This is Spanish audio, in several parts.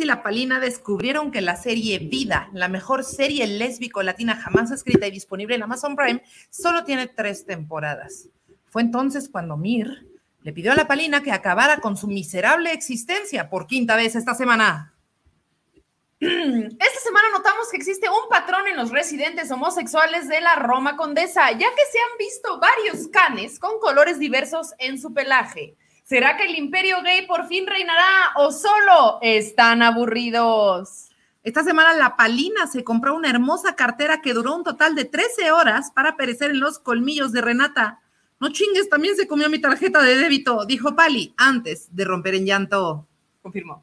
Y La Palina descubrieron que la serie Vida, la mejor serie lésbico-latina jamás escrita y disponible en Amazon Prime, solo tiene tres temporadas. Fue entonces cuando Mir le pidió a La Palina que acabara con su miserable existencia por quinta vez esta semana. Esta semana notamos que existe un patrón en los residentes homosexuales de la Roma Condesa, ya que se han visto varios canes con colores diversos en su pelaje. ¿Será que el imperio gay por fin reinará o solo están aburridos? Esta semana la Palina se compró una hermosa cartera que duró un total de 13 horas para perecer en los colmillos de Renata. No chingues, también se comió mi tarjeta de débito, dijo Pali, antes de romper en llanto. Confirmó.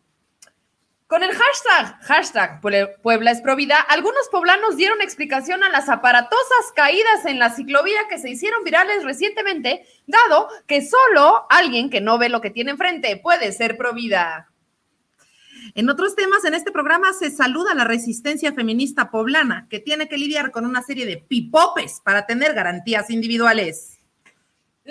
Con el hashtag, hashtag Puebla es Provida, algunos poblanos dieron explicación a las aparatosas caídas en la ciclovía que se hicieron virales recientemente, dado que solo alguien que no ve lo que tiene enfrente puede ser Provida. En otros temas, en este programa se saluda la resistencia feminista poblana, que tiene que lidiar con una serie de pipopes para tener garantías individuales.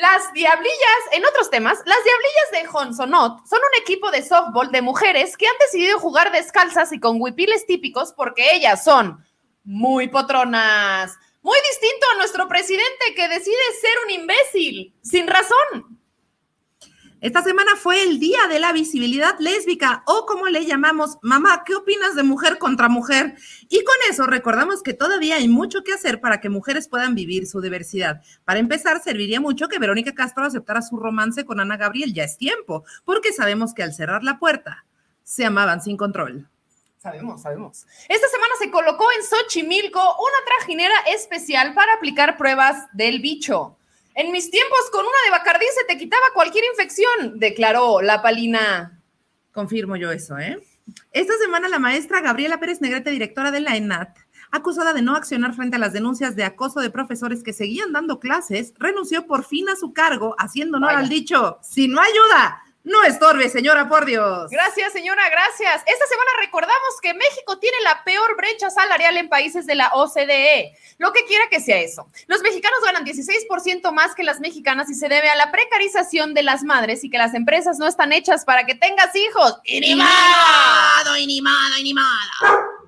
Las Diablillas, en otros temas, las Diablillas de Honsonot son un equipo de softball de mujeres que han decidido jugar descalzas y con huipiles típicos porque ellas son muy potronas. Muy distinto a nuestro presidente que decide ser un imbécil, sin razón. Esta semana fue el Día de la Visibilidad Lésbica o como le llamamos, mamá, ¿qué opinas de mujer contra mujer? Y con eso recordamos que todavía hay mucho que hacer para que mujeres puedan vivir su diversidad. Para empezar, serviría mucho que Verónica Castro aceptara su romance con Ana Gabriel, ya es tiempo, porque sabemos que al cerrar la puerta se amaban sin control. Sabemos, sabemos. Esta semana se colocó en Xochimilco una trajinera especial para aplicar pruebas del bicho. En mis tiempos, con una de Bacardí se te quitaba cualquier infección, declaró la palina. Confirmo yo eso, ¿eh? Esta semana la maestra Gabriela Pérez Negrete, directora de la ENAT, acusada de no accionar frente a las denuncias de acoso de profesores que seguían dando clases, renunció por fin a su cargo, haciendo honor al dicho, si no ayuda, no estorbe, señora, por Dios. Gracias, señora, gracias. Esta semana recordamos que México tiene la peor brecha salarial en países de la OCDE. Lo que quiera que sea eso. Los mexicanos ganan 16% más que las mexicanas y se debe a la precarización de las madres y que las empresas no están hechas para que tengas hijos. ¡Inimado, inimado, inimado!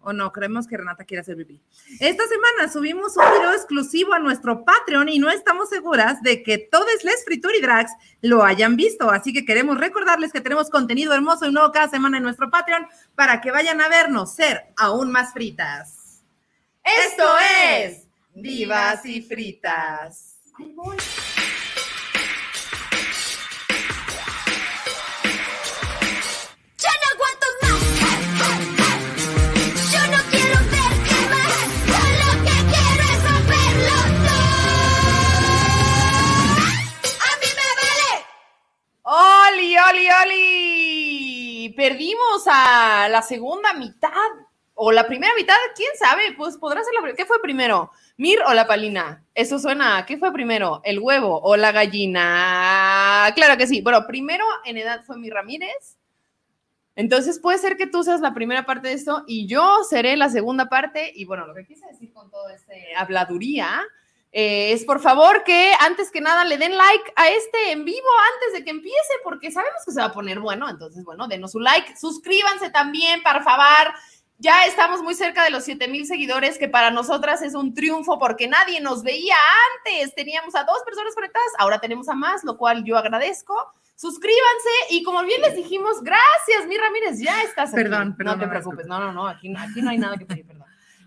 O no, creemos que Renata quiere hacer pipí. Esta semana subimos un video exclusivo a nuestro Patreon y no estamos seguras de que todos les Fritur y Drags lo hayan visto, así que queremos recordarles que tenemos contenido hermoso y nuevo cada semana en nuestro Patreon para que vayan a vernos ser aún más fritas. Esto es Vivas y Fritas. ¡Oli, oli, oli! Perdimos a la segunda mitad o la primera mitad, quién sabe, pues podrá ser la primera. ¿Qué fue primero? ¿Mir o la palina? Eso suena, ¿qué fue primero? ¿El huevo o la gallina? Claro que sí. Bueno, primero en edad fue mi Ramírez. Entonces puede ser que tú seas la primera parte de esto y yo seré la segunda parte. Y bueno, lo que quise decir con toda esta habladuría eh, es por favor que antes que nada le den like a este en vivo antes de que empiece, porque sabemos que se va a poner bueno. Entonces, bueno, denos su like, suscríbanse también, por favor. Ya estamos muy cerca de los 7 mil seguidores, que para nosotras es un triunfo porque nadie nos veía antes. Teníamos a dos personas conectadas, ahora tenemos a más, lo cual yo agradezco. Suscríbanse y como bien les dijimos, gracias, mi Ramírez, ya estás. Perdón, perdón. No te preocupes, no, no, no, aquí, aquí no hay nada que pedir, perdón.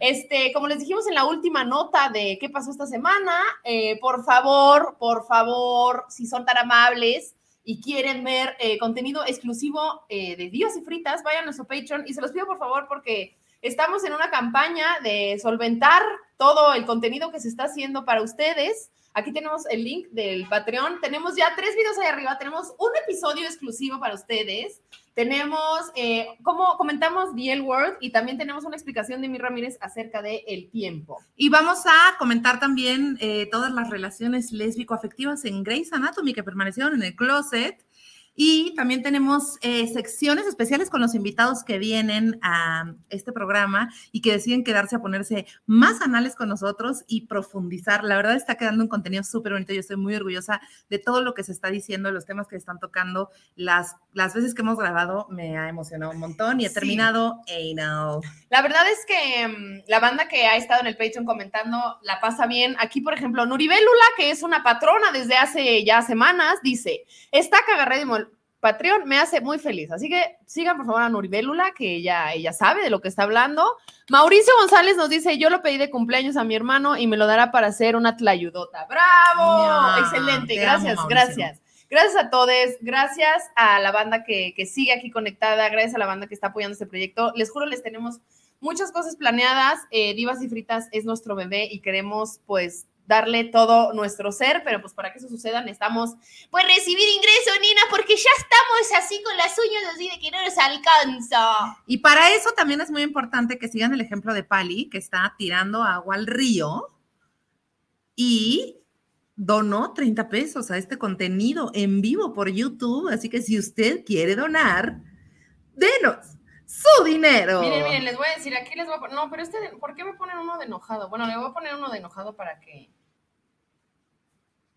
Este, como les dijimos en la última nota de qué pasó esta semana, eh, por favor, por favor, si son tan amables y quieren ver eh, contenido exclusivo eh, de Dios y Fritas, vayan a nuestro Patreon y se los pido por favor porque estamos en una campaña de solventar todo el contenido que se está haciendo para ustedes. Aquí tenemos el link del Patreon. Tenemos ya tres videos ahí arriba. Tenemos un episodio exclusivo para ustedes. Tenemos, eh, como comentamos, The L Word y también tenemos una explicación de mi Ramírez acerca del el tiempo. Y vamos a comentar también eh, todas las relaciones lésbico-afectivas en Grey's Anatomy que permanecieron en el closet. Y también tenemos eh, secciones especiales con los invitados que vienen a este programa y que deciden quedarse a ponerse más anales con nosotros y profundizar. La verdad está quedando un contenido súper bonito. Yo estoy muy orgullosa de todo lo que se está diciendo, los temas que están tocando. Las, las veces que hemos grabado me ha emocionado un montón y he terminado anal. La verdad es que mm, la banda que ha estado en el Patreon comentando la pasa bien. Aquí, por ejemplo, Nuribélula, que es una patrona desde hace ya semanas, dice, está cagarredimo Patreon me hace muy feliz. Así que sigan por favor a Nuribélula, que ella, ella sabe de lo que está hablando. Mauricio González nos dice: Yo lo pedí de cumpleaños a mi hermano y me lo dará para hacer una tlayudota. ¡Bravo! Excelente, gracias, gracias. Gracias a todos, gracias a la banda que, que sigue aquí conectada, gracias a la banda que está apoyando este proyecto. Les juro, les tenemos muchas cosas planeadas. Eh, Divas y Fritas es nuestro bebé y queremos, pues, darle todo nuestro ser, pero pues para que eso suceda necesitamos pues recibir ingreso, Nina, porque ya estamos así con las uñas así de que no nos alcanza. Y para eso también es muy importante que sigan el ejemplo de Pali, que está tirando agua al río y donó 30 pesos a este contenido en vivo por YouTube, así que si usted quiere donar, denos su dinero. Miren, miren, les voy a decir, aquí les voy a poner, no, pero este, ¿por qué me ponen uno de enojado? Bueno, le voy a poner uno de enojado para que,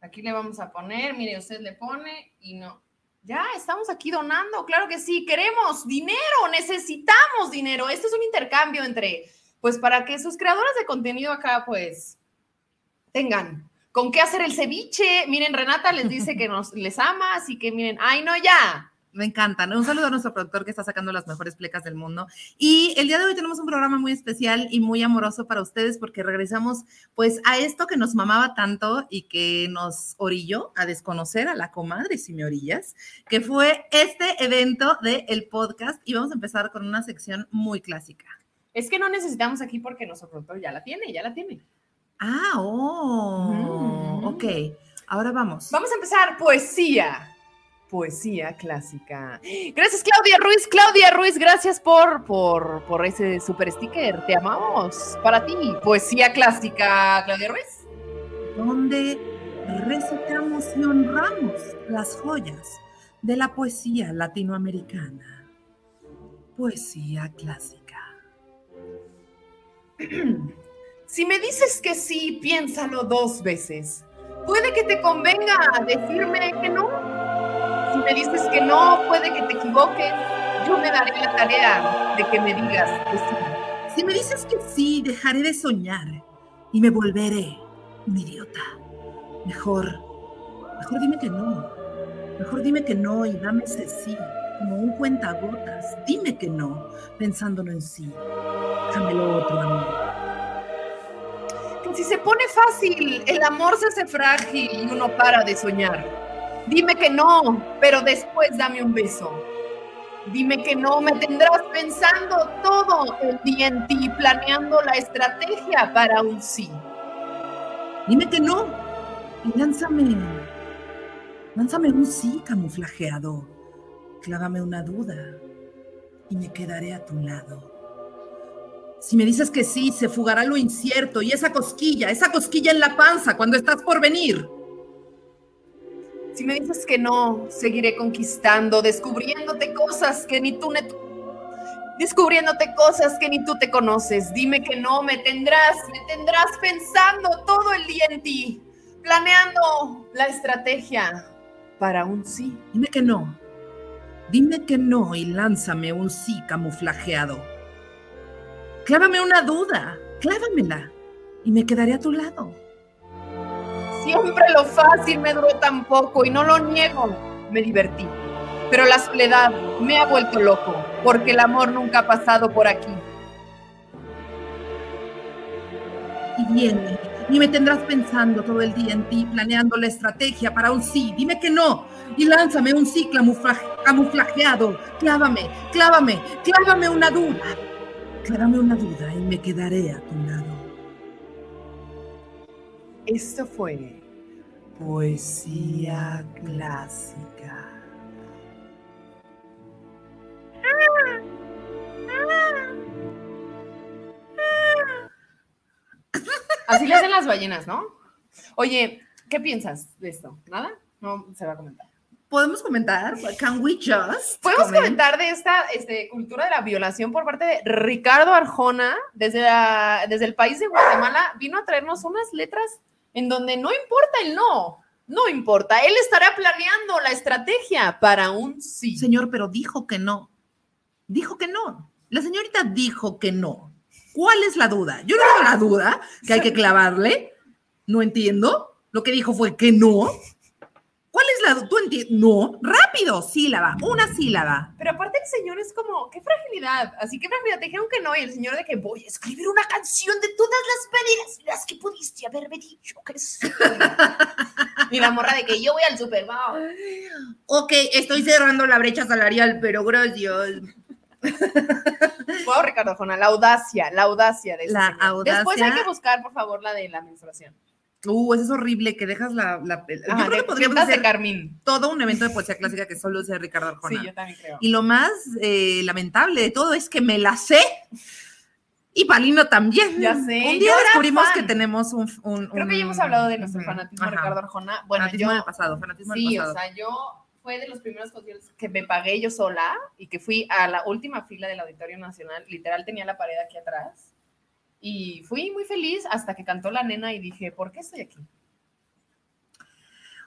aquí le vamos a poner, mire, usted le pone y no. Ya, estamos aquí donando, claro que sí, queremos dinero, necesitamos dinero. Esto es un intercambio entre, pues para que sus creadores de contenido acá, pues, tengan con qué hacer el ceviche. Miren, Renata les dice que nos les ama, así que miren, ay, no, ya, me encantan. Un saludo a nuestro productor que está sacando las mejores plecas del mundo. Y el día de hoy tenemos un programa muy especial y muy amoroso para ustedes porque regresamos pues a esto que nos mamaba tanto y que nos orilló a desconocer a la comadre, si me orillas, que fue este evento del el podcast y vamos a empezar con una sección muy clásica. Es que no necesitamos aquí porque nuestro productor ya la tiene, ya la tiene. Ah, oh, ok. Ahora vamos. Vamos a empezar poesía poesía clásica. Gracias, Claudia Ruiz. Claudia Ruiz, gracias por, por, por ese super sticker. Te amamos. Para ti, poesía clásica, Claudia Ruiz. Donde recitamos y honramos las joyas de la poesía latinoamericana. Poesía clásica. Si me dices que sí, piénsalo dos veces. Puede que te convenga decirme que no si me dices que no, puede que te equivoques, yo me daré la tarea de que me digas que sí. Si me dices que sí, dejaré de soñar y me volveré un idiota. Mejor, mejor dime que no. Mejor dime que no y dame ese sí, como un cuentagotas. Dime que no, pensándolo en sí. Déjamelo otro amor. si se pone fácil, el amor se hace frágil y uno para de soñar. Dime que no, pero después dame un beso. Dime que no, me tendrás pensando todo el día en ti, planeando la estrategia para un sí. Dime que no y lánzame, lánzame un sí camuflajeado. Clávame una duda y me quedaré a tu lado. Si me dices que sí, se fugará lo incierto y esa cosquilla, esa cosquilla en la panza cuando estás por venir. Si me dices que no, seguiré conquistando, descubriéndote cosas que ni tú ne descubriéndote cosas que ni tú te conoces. Dime que no, me tendrás, me tendrás pensando todo el día en ti, planeando la estrategia para un sí. Dime que no. Dime que no y lánzame un sí camuflajeado. Clávame una duda, clávamela y me quedaré a tu lado. Siempre lo fácil me duró tan poco y no lo niego, me divertí. Pero la soledad me ha vuelto loco porque el amor nunca ha pasado por aquí. Y viene, y me tendrás pensando todo el día en ti, planeando la estrategia para un sí. Dime que no, y lánzame un sí camuflajeado. Clávame, clávame, clávame una duda. Clávame una duda y me quedaré a tu lado. Esto fue poesía clásica. Así le hacen las ballenas, ¿no? Oye, ¿qué piensas de esto? ¿Nada? No se va a comentar. podemos comentar. Can we just? Podemos comment? comentar de esta este, cultura de la violación por parte de Ricardo Arjona, desde, la- desde el país de Guatemala, vino a traernos unas letras en donde no importa el no, no importa, él estará planeando la estrategia para un sí. Señor, pero dijo que no. Dijo que no. La señorita dijo que no. ¿Cuál es la duda? Yo no tengo la duda que hay que clavarle. No entiendo. Lo que dijo fue que no. ¿Cuál es la? ¿Tú entiendes? No. Rápido. Sílaba. Una sílaba. Pero aparte el señor es como, qué fragilidad, así que fragilidad, te dijeron que no, y el señor de que voy a escribir una canción de todas las maneras las que pudiste haberme dicho que sí. y la morra de que yo voy al Super Bowl. Ok, estoy cerrando la brecha salarial, pero gracias. Wow, Ricardo Arjona, la audacia, la audacia de ese La audacia. Después hay que buscar, por favor, la de la menstruación. Uh, eso es horrible que dejas la. la- yo Ajá, creo que de podríamos de hacer Carmín. todo un evento de poesía clásica que solo sea Ricardo Arjona. Sí, yo también creo. Y lo más eh, lamentable de todo es que me la sé. Y Palino también. Ya sé, Un yo día descubrimos fan. que tenemos un. un- Creo que ya hemos hablado de nuestro fanatismo de. Ricardo Arjona. Bueno, fanatismo yo, del pasado, fanatismo del sí, pasado. o sea, yo fue de los primeros conciertos que me pagué yo sola y que fui a la última fila del Auditorio Nacional. Literal tenía la pared aquí atrás. Y fui muy feliz hasta que cantó la nena y dije, ¿por qué estoy aquí?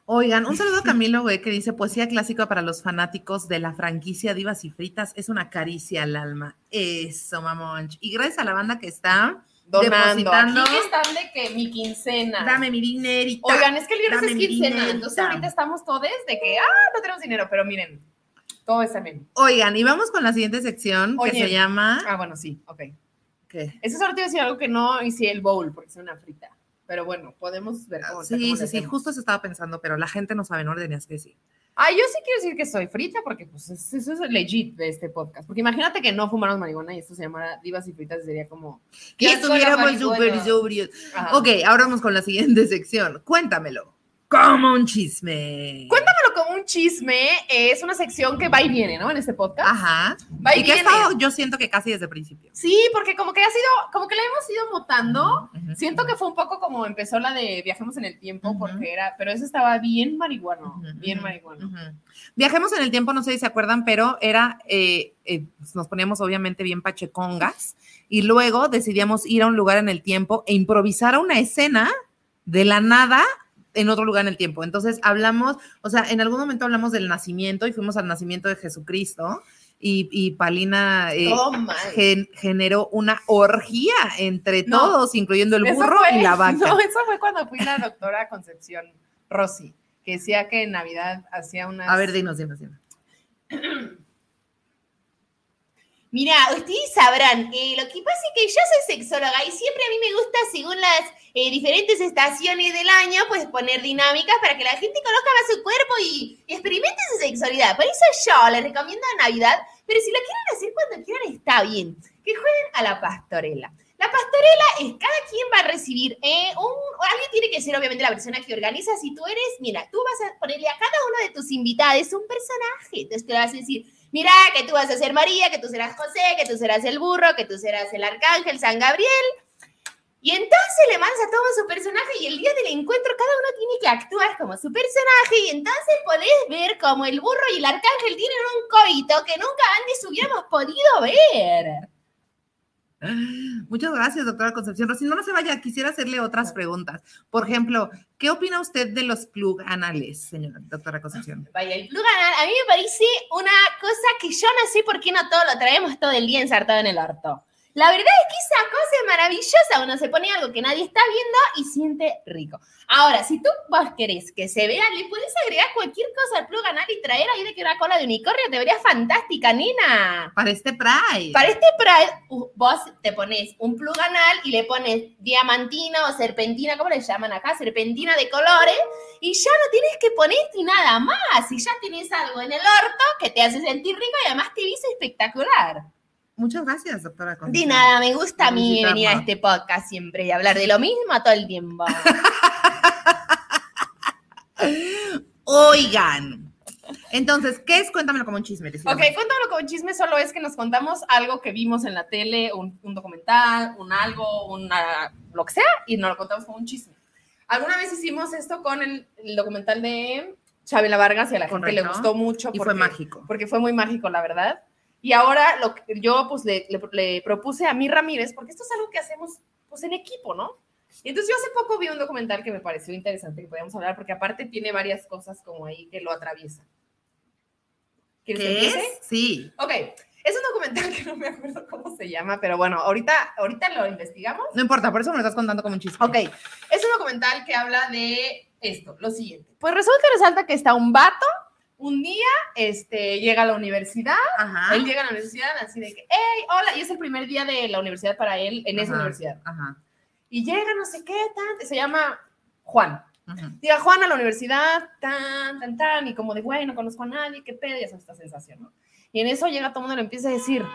Oigan, un saludo a Camilo, güey, que dice poesía clásica para los fanáticos de la franquicia Divas y Fritas. Es una caricia al alma. Eso, mamón. Y gracias a la banda que está. Donando. Depositando. Aquí están de que mi quincena. Dame mi dinerita. Oigan, es que el viernes es quincena, dinerita. entonces ahorita estamos todos de que, ah, no tenemos dinero, pero miren, todo está bien. Oigan, y vamos con la siguiente sección que Oye. se llama. Ah, bueno, sí, ok. ¿Qué? Eso solo te iba a decir algo que no hice el bowl, porque es una frita. Pero bueno, podemos ver cómo Sí, cómo sí, sí, justo se estaba pensando, pero la gente no sabe, no le tenías que decir. Ah, yo sí quiero decir que soy frita, porque pues es- eso es legit de este podcast. Porque imagínate que no fumáramos marihuana y esto se llamara Divas y Fritas, sería como... Que "Qué asco la estuviéramos marihuana". súper sobrios. Ok, ahora vamos con la siguiente sección. Cuéntamelo. Como un chisme. Chisme, es una sección que va y viene, ¿no? En este podcast. Ajá. Va y, Y que viene. estado, yo siento que casi desde el principio. Sí, porque como que ha sido, como que la hemos ido mutando. Ujú. Siento que fue un poco como empezó la de Viajemos en el Tiempo, Ujú. porque era, pero eso estaba bien marihuano, bien marihuano. Viajemos en el tiempo, no sé si se acuerdan, pero era, eh, eh, nos poníamos obviamente bien pachecongas y luego decidíamos ir a un lugar en el tiempo e improvisar una escena de la nada en otro lugar en el tiempo. Entonces hablamos, o sea, en algún momento hablamos del nacimiento y fuimos al nacimiento de Jesucristo y, y Palina eh, gen- generó una orgía entre No. todos, incluyendo el burro fue- y la vaca. No, eso fue cuando fui la doctora Concepción Rossi, que decía que en Navidad hacía unas... A ver, dinos, dinos, dinos. Mira, ustedes sabrán, eh, lo que pasa es que yo soy sexóloga y siempre a mí me gusta, según las eh, diferentes estaciones del año, pues poner dinámicas para que la gente conozca más su cuerpo y, experimente su sexualidad. Por eso yo les recomiendo Navidad, pero si lo quieren hacer cuando quieran está bien, que jueguen a la pastorela. La pastorela es cada quien va a recibir eh, un. Alguien tiene que ser, obviamente, la persona que organiza. Si tú eres, mira, tú vas a ponerle a cada uno de tus invitados un personaje. Entonces te vas a decir, mira, que tú vas a ser María, que tú serás José, que tú serás el burro, que tú serás el arcángel San Gabriel. Y entonces le mandas a todo su personaje y el día del encuentro cada uno tiene que actuar como su personaje y entonces podés ver como el burro y el arcángel tienen un coito que nunca antes hubiéramos podido ver. Muchas gracias, doctora Concepción. Rosy, no, no se vaya, quisiera hacerle otras preguntas. Por ejemplo, ¿qué opina usted de los plug anales, señora doctora Concepción? Vaya, el plug anal, a mí me parece una cosa que yo no sé por qué no todo lo traemos todo el día ensartado en el orto. La verdad es que esa cosa es maravillosa. Uno se pone algo que nadie está viendo y siente rico. Ahora, si tú vos querés que se vea, le puedes agregar cualquier cosa al plug anal y traer ahí de que una cola de unicornio te vería fantástica, nena. Para este Pride. Para este Pride, vos te pones un plug anal y le pones diamantina o serpentina, ¿cómo le llaman acá? Serpentina de colores, y ya no tienes que ponerte nada más. Y ya tienes algo en el orto que te hace sentir rico y además te viste espectacular. Muchas gracias, doctora De Concepción. nada, me gusta a mí venir a este podcast siempre y hablar de lo mismo todo el tiempo. Oigan. Entonces, ¿qué es? Cuéntamelo como un chisme. Ok, cuéntamelo con chisme, solo es que nos contamos algo que vimos en la tele, un, un documental, un algo, una, lo que sea, y nos lo contamos como un chisme. Alguna vez hicimos esto con el, el documental de Chabela Vargas y a la gente le Correcto. gustó mucho. Y fue mágico. Porque fue muy mágico, la verdad. Y ahora lo que yo pues le, le- le propuse a mi Ramírez, porque esto es algo que hacemos pues en equipo, ¿no? Y entonces yo hace poco vi un documental que me pareció interesante que podíamos hablar, porque aparte tiene varias cosas como ahí que lo atraviesan. ¿Quieres que ¿Qué empiece? es? Sí. Ok, es un documental que no me acuerdo cómo se llama, pero bueno, ahorita, ahorita lo investigamos. No importa, por eso me lo estás contando como un chiste. Ok, es un documental que habla de esto, lo siguiente. Pues resulta y resalta que está un vato, un día este, llega a la universidad, Ajá. él llega a la universidad así de que, hey, hola, y es el primer día de la universidad para él en esa Ajá. universidad. Ajá. Y llega no sé qué, tan, se llama Juan. Llega Juan a la universidad, tan, tan, tan, y como de, güey, no conozco a nadie, qué pedo, ya sabes esta sensación, ¿no? Y en eso llega todo el mundo y le empieza a decir,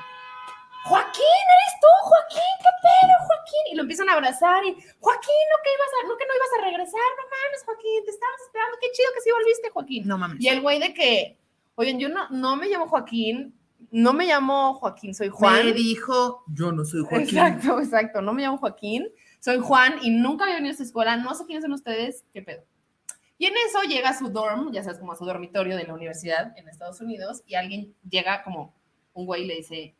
Joaquín, eres tú, Joaquín, qué pedo, Joaquín. Y lo empiezan a abrazar y, Joaquín, no que ibas a, no que no ibas a regresar, no mames, Joaquín, te estabas esperando, qué chido que sí volviste, Joaquín. No mames. Y el güey de que, oigan, yo no, no me llamo Joaquín, no me llamo Joaquín, soy Juan. Me dijo, yo no soy Joaquín. Exacto, exacto. No me llamo Joaquín, soy Juan y nunca había venido a esta escuela. No sé quiénes son ustedes, qué pedo. Y en eso llega a su dorm, ya sabes, como a su dormitorio de la universidad en Estados Unidos, y alguien llega como un güey y le dice,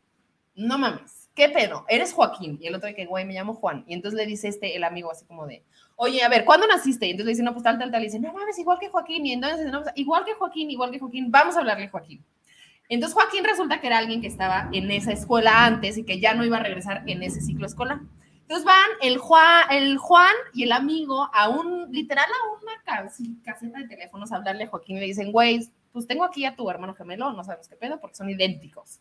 no mames, ¿qué pedo? Eres Joaquín. Y el otro de que, güey, me llamo Juan. Y entonces le dice este, el amigo así como de, oye, a ver, ¿cuándo naciste? Y entonces le dice, no, pues tal, tal, tal. Y dice, no mames, igual que Joaquín. Y entonces, no, pues, igual que Joaquín, igual que Joaquín, vamos a hablarle a Joaquín. Entonces Joaquín resulta que era alguien que estaba en esa escuela antes y que ya no iba a regresar en ese ciclo escolar. Entonces van el Juan, el Juan y el amigo a un, literal, a una caseta de teléfonos a hablarle a Joaquín y le dicen, güey, pues tengo aquí a tu hermano gemelo, no sabemos qué pedo porque son idénticos.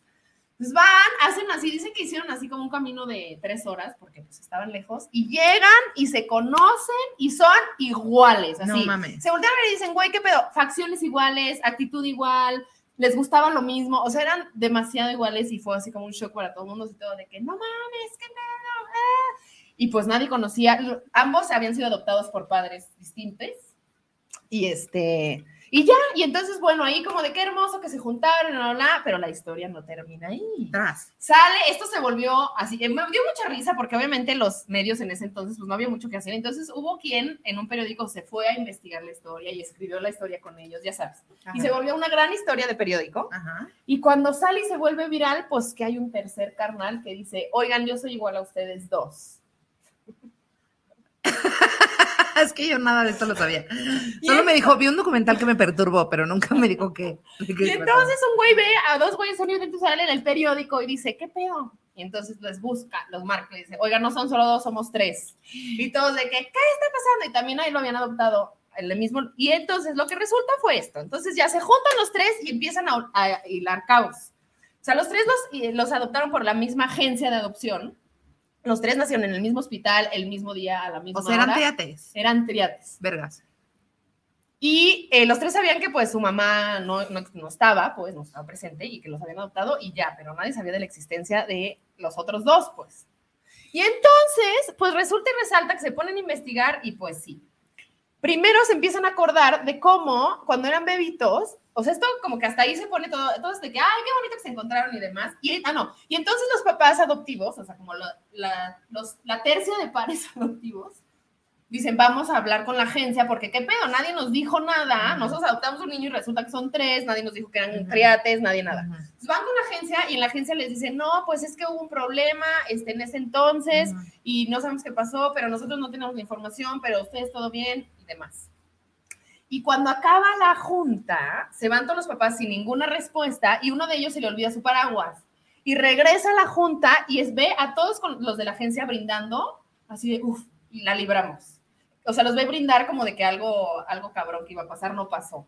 Entonces van, hacen así, dicen que hicieron así como un camino de tres horas porque pues estaban lejos y llegan y se conocen y son iguales, así. No mames. Se voltean a ver y dicen, güey, qué pedo, facciones iguales, actitud igual, les gustaba lo mismo, o sea, eran demasiado iguales y fue así como un shock para todo el mundo, así todo de que, no mames, qué pedo, ah". Y pues nadie conocía, ambos habían sido adoptados por padres distintos. Y este, y ya, y entonces, bueno, ahí como de qué hermoso que se juntaron, bla, bla, bla, pero la historia no termina ahí. Tras. Sale, esto se volvió así, eh, me dio mucha risa porque obviamente los medios en ese entonces pues no había mucho que hacer, entonces hubo quien en un periódico se fue a investigar la historia y escribió la historia con ellos, ya sabes, y se volvió una gran historia de periódico, Ajá. y cuando sale y se vuelve viral, pues que hay un tercer carnal que dice, oigan, yo soy igual a ustedes dos. es que yo nada de esto lo sabía. Solo me dijo, vi un documental que me perturbó, pero nunca me dijo qué. de Y entonces un güey ve a dos güeyes son idénticos a él en el periódico y dice, ¿qué pedo? Y entonces les busca, los marca y dice, oigan, no son solo dos, somos tres. Y todos de que, ¿qué está pasando? Y también ahí lo habían adoptado el mismo. Y entonces lo que resulta fue esto. Entonces ya se juntan los tres y empiezan a, a hilar caos. O sea, los tres los, los adoptaron por la misma agencia de adopción. Los tres nacieron en el mismo hospital, el mismo día, a la misma O sea, eran hora. triates. Eran triates. Vergas. Y eh, los tres sabían que pues su mamá no, no, no estaba, pues no estaba presente y que los habían adoptado y ya, pero nadie sabía de la existencia de los otros dos, pues. Y entonces, pues resulta y resalta que se ponen a investigar y pues sí. Primero se empiezan a acordar de cómo cuando eran bebitos, o sea, esto como que hasta ahí se pone todo, todo es de que, ay, qué bonito que se encontraron y demás. Y, ah, no, y entonces los papás adoptivos, o sea, como la, la, los, la tercia de pares adoptivos, dicen, vamos a hablar con la agencia, porque qué pedo, nadie nos dijo nada, nosotros adoptamos un niño y resulta que son tres, nadie nos dijo que eran Ujú. triates, nadie nada. Entonces van con la agencia y en la agencia les dicen, no, pues es que hubo un problema este, en ese entonces y no sabemos qué pasó, pero nosotros no tenemos la información, pero ustedes todo bien y demás. Y cuando acaba la junta, se van todos los papás sin ninguna respuesta y uno de ellos se le olvida su paraguas. Y regresa a la junta y es, ve a todos con los de la agencia brindando, así de, uff, y la libramos. O sea, los ve brindar como de que algo, algo cabrón que iba a pasar no pasó.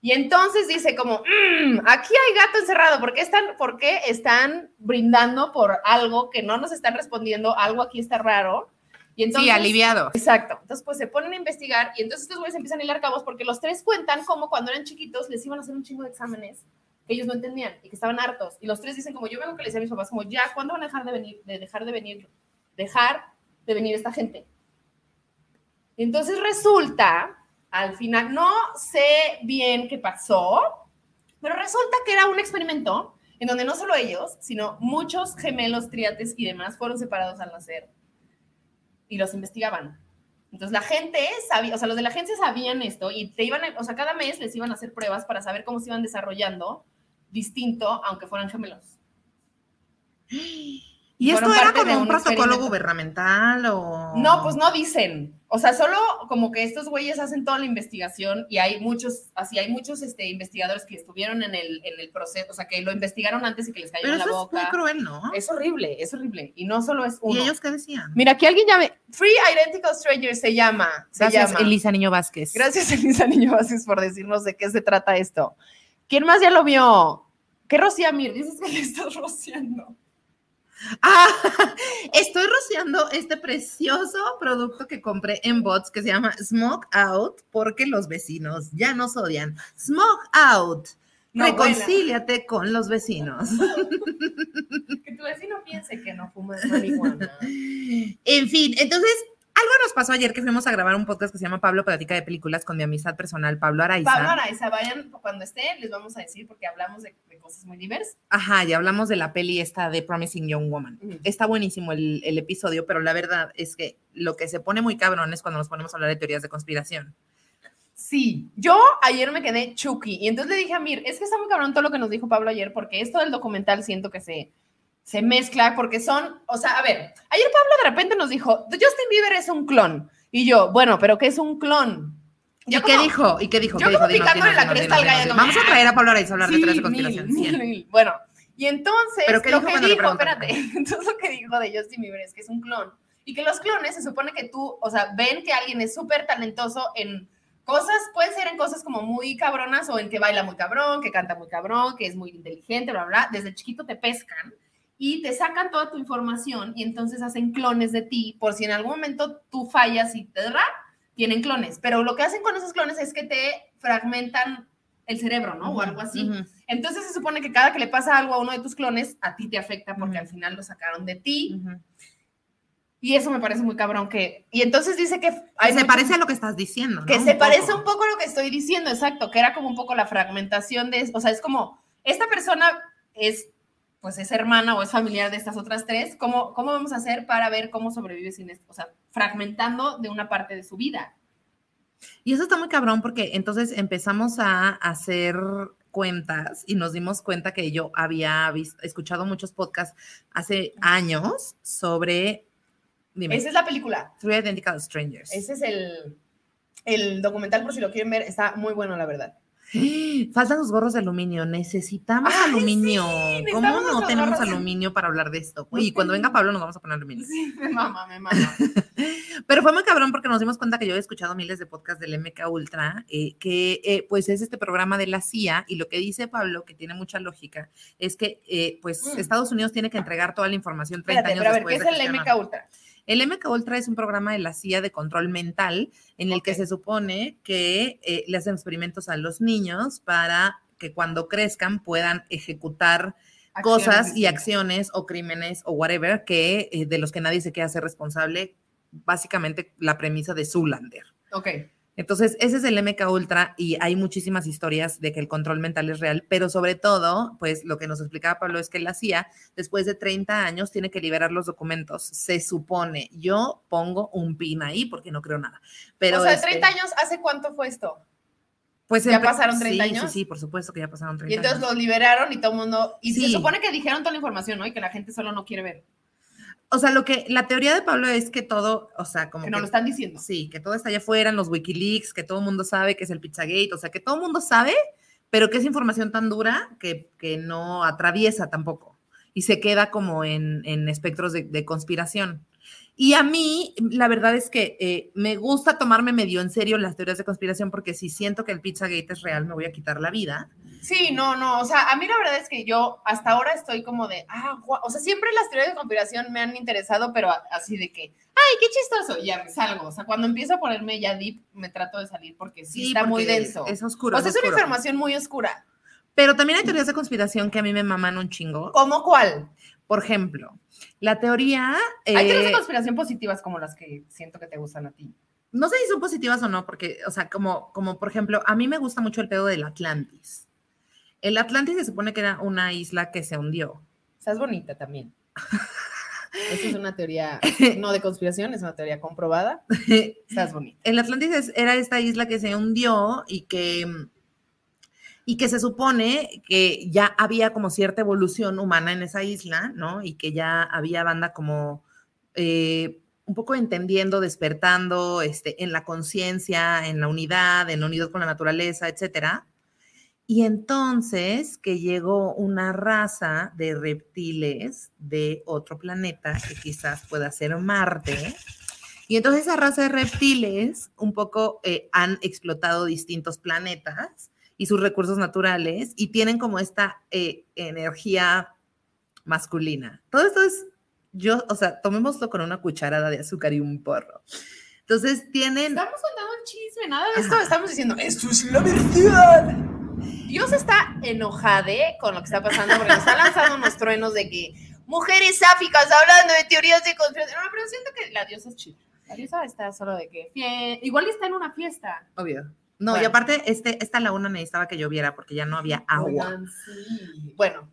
Y entonces dice como, "Mm, aquí hay gato encerrado, ¿por qué, están, ¿por qué están brindando por algo que no nos están respondiendo? Algo aquí está raro. Y entonces, sí, aliviado. Exacto. Entonces, pues se ponen a investigar y entonces estos güeyes empiezan a hilar cabos porque los tres cuentan como cuando eran chiquitos les iban a hacer un chingo de exámenes que ellos no entendían y que estaban hartos. Y los tres dicen como, yo vengo que le decía a mis papás como, ya, ¿cuándo van a dejar de venir, de dejar de venir, dejar de venir esta gente? Entonces resulta, al final, no sé bien qué pasó, pero resulta que era un experimento en donde no solo ellos, sino muchos gemelos, triates y demás fueron separados al nacer y los investigaban. Entonces la gente sabía, o sea, los de la agencia sabían esto y te iban, a- o sea, cada mes les iban a hacer pruebas para saber cómo se iban desarrollando distinto, aunque fueran gemelos. ¿Y esto era como un un protocolo gubernamental o...? No, pues no dicen. O sea, solo como que estos güeyes hacen toda la investigación y hay muchos, así hay muchos este, investigadores que estuvieron en el, en el proceso, o sea, que lo investigaron antes y que les cayó Pero en la eso es muy boca. cruel, ¿no? Es horrible, es horrible. Y no solo es uno. ¿Y ellos qué decían? Mira, aquí alguien llame. Free Identical Strangers se llama. Se llama. Niño Vázquez. Gracias, Elisa Niño Vázquez, por decirnos de qué se trata esto. ¿Quién más ya lo vio? ¿Qué rocía Mir? Dices que le estás rociando. Ah, estoy rociando este precioso producto que compré en Bots que se llama Smoke Out porque los vecinos ya nos odian. Smoke Out. No, Reconcíliate con los vecinos. Que tu vecino piense que no fumas marihuana. En fin, entonces, algo nos pasó ayer que fuimos a grabar un podcast que se llama Pablo Platica de Películas con mi amistad personal, Pablo Araiza. Pablo Araiza, vayan cuando esté, les vamos a decir porque hablamos de, de cosas muy diversas. Ajá, y hablamos de la peli esta de Promising Young Woman. Está buenísimo el, el episodio, pero la verdad es que lo que se pone muy cabrón es cuando nos ponemos a hablar de teorías de conspiración. Sí, yo ayer me quedé chucky y entonces le dije a Mir, es que está muy cabrón todo lo que nos dijo Pablo ayer porque esto del documental siento que se, se mezcla porque son, o sea, a ver, ayer Pablo de repente nos dijo, Justin Bieber es un clon y yo, bueno, pero ¿qué es un clon? ¿Y qué dijo? ¿Y qué dijo? yo ¿Qué dijo? Dinos, dinos, la cresta al gallo, Vamos a traer a Pablo Araiza a hablar de teorías de conspiración. mil, cien. mil. Bueno, y entonces ¿Pero qué lo dijo que dijo, espérate, entonces lo que dijo de Justin Bieber es que es un clon y que los clones se supone que tú, o sea, ven que alguien es súper talentoso en cosas, pueden ser en cosas como muy cabronas o en que baila muy cabrón, que canta muy cabrón, que es muy inteligente, bla, bla, bla. Desde chiquito te pescan y te sacan toda tu información y entonces hacen clones de ti por si en algún momento tú fallas y te da, tienen clones. Pero lo que hacen con esos clones es que te fragmentan el cerebro, ¿no? O algo así. Entonces se supone que cada que le pasa algo a uno de tus clones, a ti te afecta porque al final lo sacaron de ti. Y eso me parece muy cabrón que... Y entonces dice que... Que hay se parece a lo que estás diciendo, ¿no? que Un se poco. parece un poco a lo que estoy diciendo, exacto, que era como un poco la fragmentación de, o sea, es como, esta persona es, pues es hermana o es familiar de estas otras tres, ¿cómo, cómo vamos a hacer para ver cómo sobrevive sin esto? O sea, fragmentando de una parte de su vida. Y eso está muy cabrón porque entonces empezamos a hacer cuentas y nos dimos cuenta que yo había vis- escuchado muchos podcasts hace años sobre, dime, Esa es la película, Three Identical Strangers. ese es el, el documental, por si lo quieren ver, está muy bueno, la verdad. Faltan los gorros de aluminio. Necesitamos Ay, aluminio. ¿Cómo no tenemos aluminio para hablar de esto? No Y cuando venga. Pablo nos vamos a poner aluminio. Sí, me mama, me mama. Pero fue muy cabrón porque nos dimos cuenta que yo he escuchado miles de podcasts del MK Ultra, eh, que eh, pues es este programa de la CIA y lo que dice Pablo, que tiene mucha lógica, es que eh, pues Mm. Estados Unidos tiene que entregar toda la información 30 Espérate, años pero a ver, ¿qué después. es de el MK Ultra? El MK Ultra es un programa de la CIA de control mental en el que se supone que eh, le hacen experimentos a los niños para que cuando crezcan puedan ejecutar cosas y acciones o crímenes o whatever que eh, de los que nadie se quiera hacer responsable, básicamente la premisa de Zoolander. Ok. Entonces, ese es el MK Ultra y hay muchísimas historias de que el control mental es real, pero sobre todo, pues lo que nos explicaba Pablo es que la CIA, después de 30 años, tiene que liberar los documentos. Se supone, yo pongo un pin ahí porque no creo nada. Pero o sea, este, 30 años, ¿hace cuánto fue esto? Pues ¿Ya pasaron 30 sí, años? Sí, sí, por supuesto que ya pasaron 30 Y entonces años. lo liberaron y todo el mundo. Y se Sí. supone que dijeron toda la información, ¿no? Y que la gente solo no quiere ver. O sea, lo que la teoría de Pablo es que todo, o sea, como Que no lo están diciendo. Sí, que todo está allá afuera en los Wikileaks, que todo el mundo sabe que es el Pizzagate, o sea, que todo el mundo sabe, pero que es información tan dura que, que no atraviesa tampoco y se queda como en, en espectros de, de conspiración. Y a mí, la verdad es que eh, me gusta tomarme medio en serio las teorías de conspiración porque si siento que el Pizzagate es real, me voy a quitar la vida. Sí, no, no. O sea, a mí la verdad es que yo hasta ahora estoy como de. Ah, gua- o sea, siempre las teorías de conspiración me han interesado, pero así de que. Ay, qué chistoso. y Ya me salgo. O sea, cuando empiezo a ponerme ya deep, me trato de salir porque sí, está muy denso. Es oscuro. o sea, es una información muy oscura. Pero también hay teorías de conspiración que a mí me maman un chingo. ¿Cómo cuál? Por ejemplo, la teoría... Hay teorías de eh, conspiración positivas como las que siento que te gustan a ti. no sé si son positivas o no, porque, o sea, como, como por ejemplo, a mí me gusta mucho el pedo del Atlantis. El Atlantis se supone que era una isla que se hundió. Estás bonita también. Esa es una teoría, no de conspiración, es una teoría comprobada. Estás bonita. El Atlantis era esta isla que se hundió y que, y que se supone que ya había como cierta evolución humana en esa isla, ¿no? Y que ya había banda como eh, un poco entendiendo, despertando este, en la conciencia, en la unidad, en la unidad con la naturaleza, etcétera. Y entonces que llegó una raza de reptiles de otro planeta que quizás pueda ser Marte. Y entonces esa raza de reptiles un poco eh, han explotado distintos planetas y sus recursos naturales y tienen como esta eh, energía masculina. Todo esto es, yo, o sea, tomémoslo con una cucharada de azúcar y un porro. Entonces tienen... Estamos contando un chisme, nada de esto. Ajá. Estamos diciendo, esto es la verdad. Dios está enojade con lo que está pasando porque nos está lanzando unos truenos de que mujeres sáficas hablando de teorías de conspiración. No, pero siento que la diosa es chida. La diosa está solo de que fie- igual está en una fiesta. Obvio. No, y aparte, este, esta laguna necesitaba que lloviera porque ya no había agua. Oigan, sí. Bueno,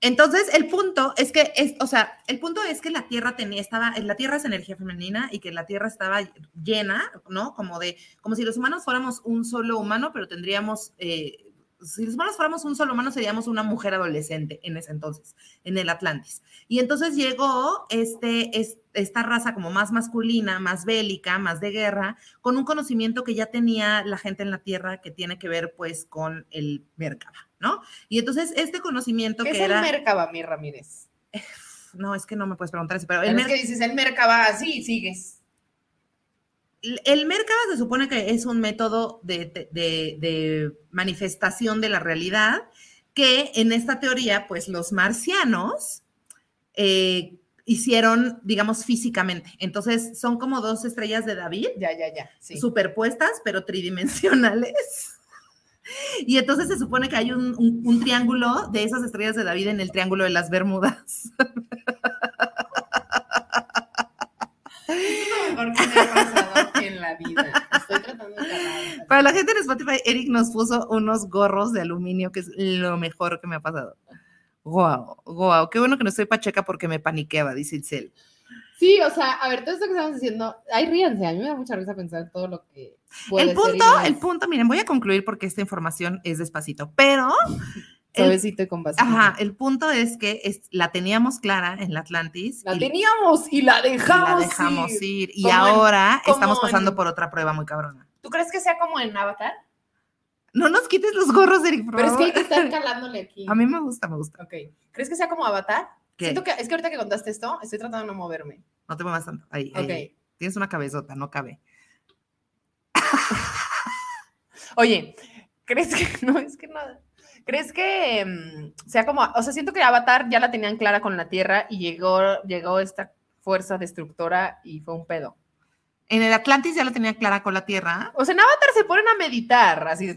Entonces, el punto es que, es, o sea, el punto es que la Tierra tenía, estaba, la Tierra es energía femenina y que la Tierra estaba llena, ¿no? Como de, como si los humanos fuéramos un solo humano, pero tendríamos, eh, si los humanos fuéramos un solo humano, seríamos una mujer adolescente en ese entonces, en el Atlantis. Y entonces llegó este, es- esta raza como más masculina, más bélica, más de guerra, con un conocimiento que ya tenía la gente en la Tierra que tiene que ver pues con el Merkaba, ¿no? Y entonces este conocimiento ¿qué que es era... el Merkaba, mi Ramírez? No, es que no me puedes preguntar eso, pero el, Pero es que dices el Merkaba así, sigues. El Merkaba se supone que es un método de, de- de- de manifestación de la realidad que en esta teoría, pues los marcianos eh, hicieron, digamos, físicamente. Entonces, son como dos estrellas de David Ya, ya, ya. Sí. superpuestas, pero tridimensionales. Y entonces se supone que hay un, un- un triángulo de esas estrellas de David en el triángulo de las Bermudas. Es lo mejor que me ha pasado en la vida. Estoy tratando de acabar. Para la gente en Spotify, Eric nos puso unos gorros de aluminio, que es lo mejor que me ha pasado. Wow, wow, qué bueno que no estoy pacheca porque me paniqueaba, dice Itzel. Sí, o sea, a ver, todo esto que estamos diciendo, ay, ríanse, a mí me da mucha risa pensar en todo lo que puede El punto, ser el punto, miren, voy a concluir porque esta información es despacito, pero Suavecito y con vasito. ajá, el punto es que es- la teníamos clara en la Atlantis La y, teníamos y la y dejamos. la dejamos ir. ir y en- ahora estamos pasando en- por otra prueba muy cabrona. ¿Tú crees que sea como en Avatar? No nos quites los gorros, Eric, por Pero es que hay que estar calándole aquí. A mí me gusta, me gusta. Ok. ¿Crees que sea como Avatar? ¿Qué? Siento que, es que ahorita que contaste esto, estoy tratando de no moverme. No te muevas tanto. Ahí, ahí, Ok. ahí. Tienes una cabezota, no cabe. Oye, ¿crees que no? Es que nada. ¿Crees que mm, sea como, o sea, siento que Avatar ya la tenían clara con la Tierra y llegó, llegó esta fuerza destructora y fue un pedo? En el Atlantis ya la tenía clara con la Tierra. O sea, en Avatar se ponen a meditar, así de,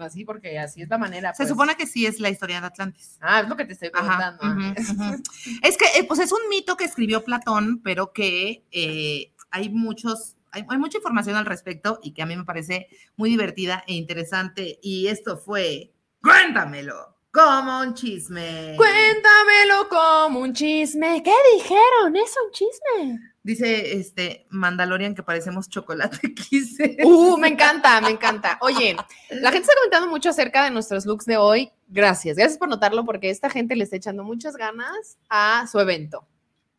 así porque así es la manera. Se pues. supone que sí es la historia de Atlantis. Ah, es lo que te estoy Ajá, preguntando. ujú. Es que, eh, pues es un mito que escribió Platón, pero que eh, hay muchos, hay, hay mucha información al respecto y que a mí me parece muy divertida e interesante. Y esto fue, cuéntamelo, como un chisme. Cuéntamelo como un chisme. ¿Qué dijeron? Es un chisme. Dice este Mandalorian que parecemos chocolate quise. Uh, me encanta, me encanta. Oye, la gente está comentando mucho acerca de nuestros looks de hoy. Gracias, gracias por notarlo porque esta gente le está echando muchas ganas a su evento.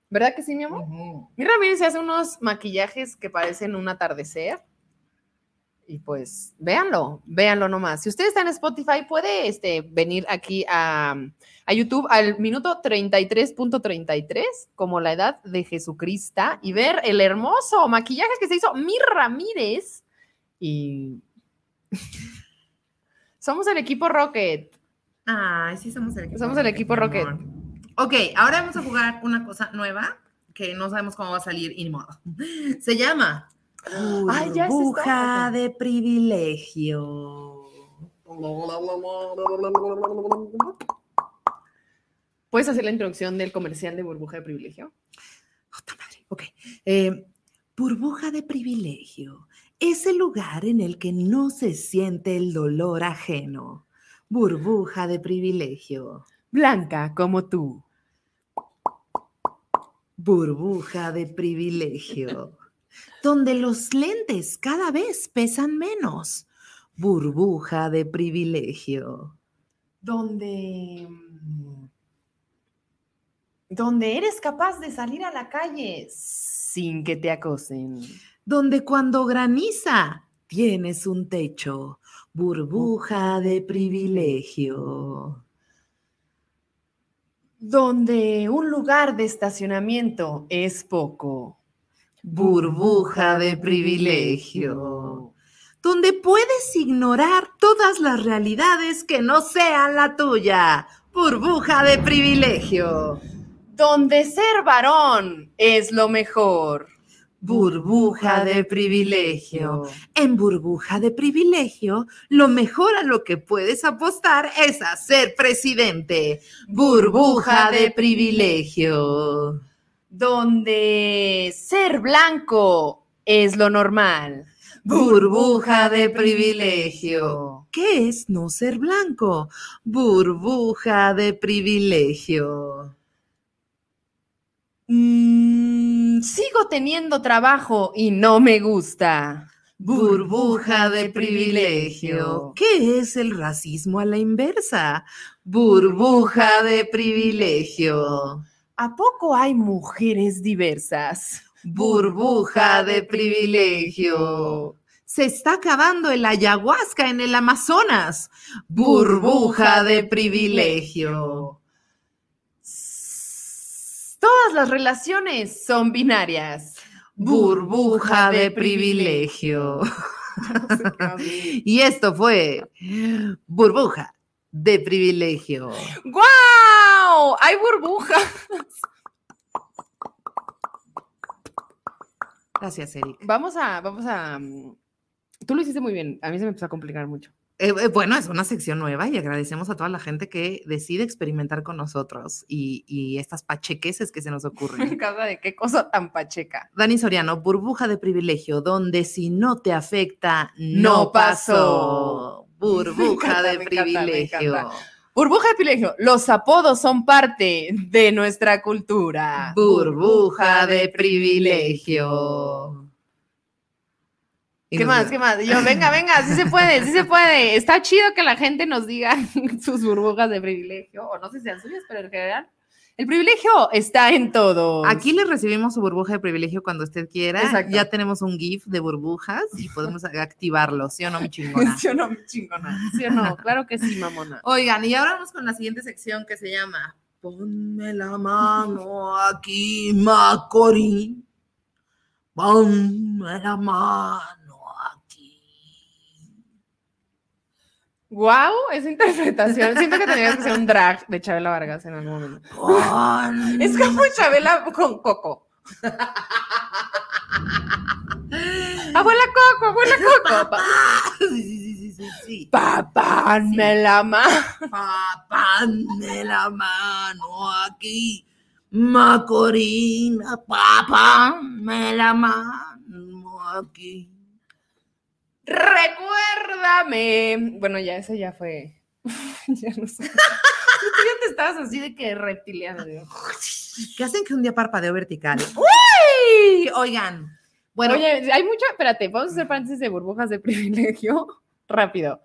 ¿Verdad que sí, mi amor? Mi Ramírez se hace unos maquillajes que parecen un atardecer. Y pues, véanlo, véanlo nomás. Si usted está en Spotify, puede este, venir aquí a, a YouTube al minuto 33.33, como la edad de Jesucristo, y ver el hermoso maquillaje que se hizo Mi Ramírez. Y somos el equipo Rocket. Ay, sí, somos el equipo Somos el equipo Rocket. Ok, ahora vamos a jugar una cosa nueva que no sabemos cómo va a salir y ni modo. Se llama Ay, ya es Burbuja de privilegio. ¿Puedes hacer la introducción del comercial de burbuja de privilegio? Puta madre. Ok. Eh, burbuja de privilegio es el lugar en el que no se siente el dolor ajeno. Burbuja de privilegio. Blanca como tú. Burbuja de privilegio. Donde los lentes cada vez pesan menos. Burbuja de privilegio. Donde. mm, Donde eres capaz de salir a la calle sin que te acosen. Donde cuando graniza tienes un techo. Burbuja de privilegio. Donde un lugar de estacionamiento es poco. Burbuja de privilegio. Donde puedes ignorar todas las realidades que no sean la tuya. Burbuja de privilegio. Donde ser varón es lo mejor. Burbuja de privilegio. En burbuja de privilegio, lo mejor a lo que puedes apostar es a ser presidente. Burbuja de privilegio. Donde ser blanco es lo normal. Burbuja de privilegio. ¿Qué es no ser blanco? Burbuja de privilegio. Mm, sigo teniendo trabajo y no me gusta. Burbuja de privilegio. ¿Qué es el racismo a la inversa? Burbuja de privilegio. ¿A poco hay mujeres diversas? Burbuja de privilegio. Se está acabando el ayahuasca en el Amazonas. Burbuja de privilegio. Todas las relaciones son binarias. Burbuja de privilegio. Y esto fue Burbuja de privilegio. ¡Guau! ¡Hay burbujas! Gracias, Eric. Vamos a, vamos a. mm, Tú lo hiciste muy bien. A mí se me empezó a complicar mucho. Eh, eh, bueno, es una sección nueva y agradecemos a toda la gente que decide experimentar con nosotros y, y estas pachequeses que se nos ocurren. encanta de qué cosa tan pacheca. Dani Soriano, burbuja de privilegio, donde si no te afecta, no, No pasó. Burbuja encanta, de privilegio. encanta. Burbuja de privilegio. Los apodos son parte de nuestra cultura. Burbuja de privilegio. ¿Qué más? ¿Qué más? Yo, venga, venga, sí se puede, sí se puede. Está chido que la gente nos diga sus burbujas de privilegio, o no sé si sean suyas, pero en general, el privilegio está en todo. Aquí le recibimos su burbuja de privilegio cuando usted quiera. Exacto. Ya tenemos un GIF de burbujas y podemos activarlo, ¿sí o no, mi chingona? ¿Sí o no, mi chingona? ¿Sí o no? Claro que sí, mamona. Oigan, y ahora vamos con la siguiente sección que se llama Ponme la mano aquí, Macorín. Ponme la mano aquí. Wow, esa interpretación. Siento que tendría que ser un drag de Chabela Vargas en algún momento. Ponme- Es como Chabela con Coco. Abuela Coco, abuela Coco. Papá. Sí, sí, sí, sí, sí. Papá, me la ma. Papá, ponme la mano aquí, Macorina. Papá, me la mano aquí. Recuérdame. Bueno, ya, ese ya fue. ya no sé. Tú ya te estabas así de que reptiliano. ¿Qué hacen que un día parpadeo vertical? ¡Uy! Oigan. Bueno, Oye, hay mucha. Espérate, vamos a hacer paréntesis de burbujas de privilegio. Rápido.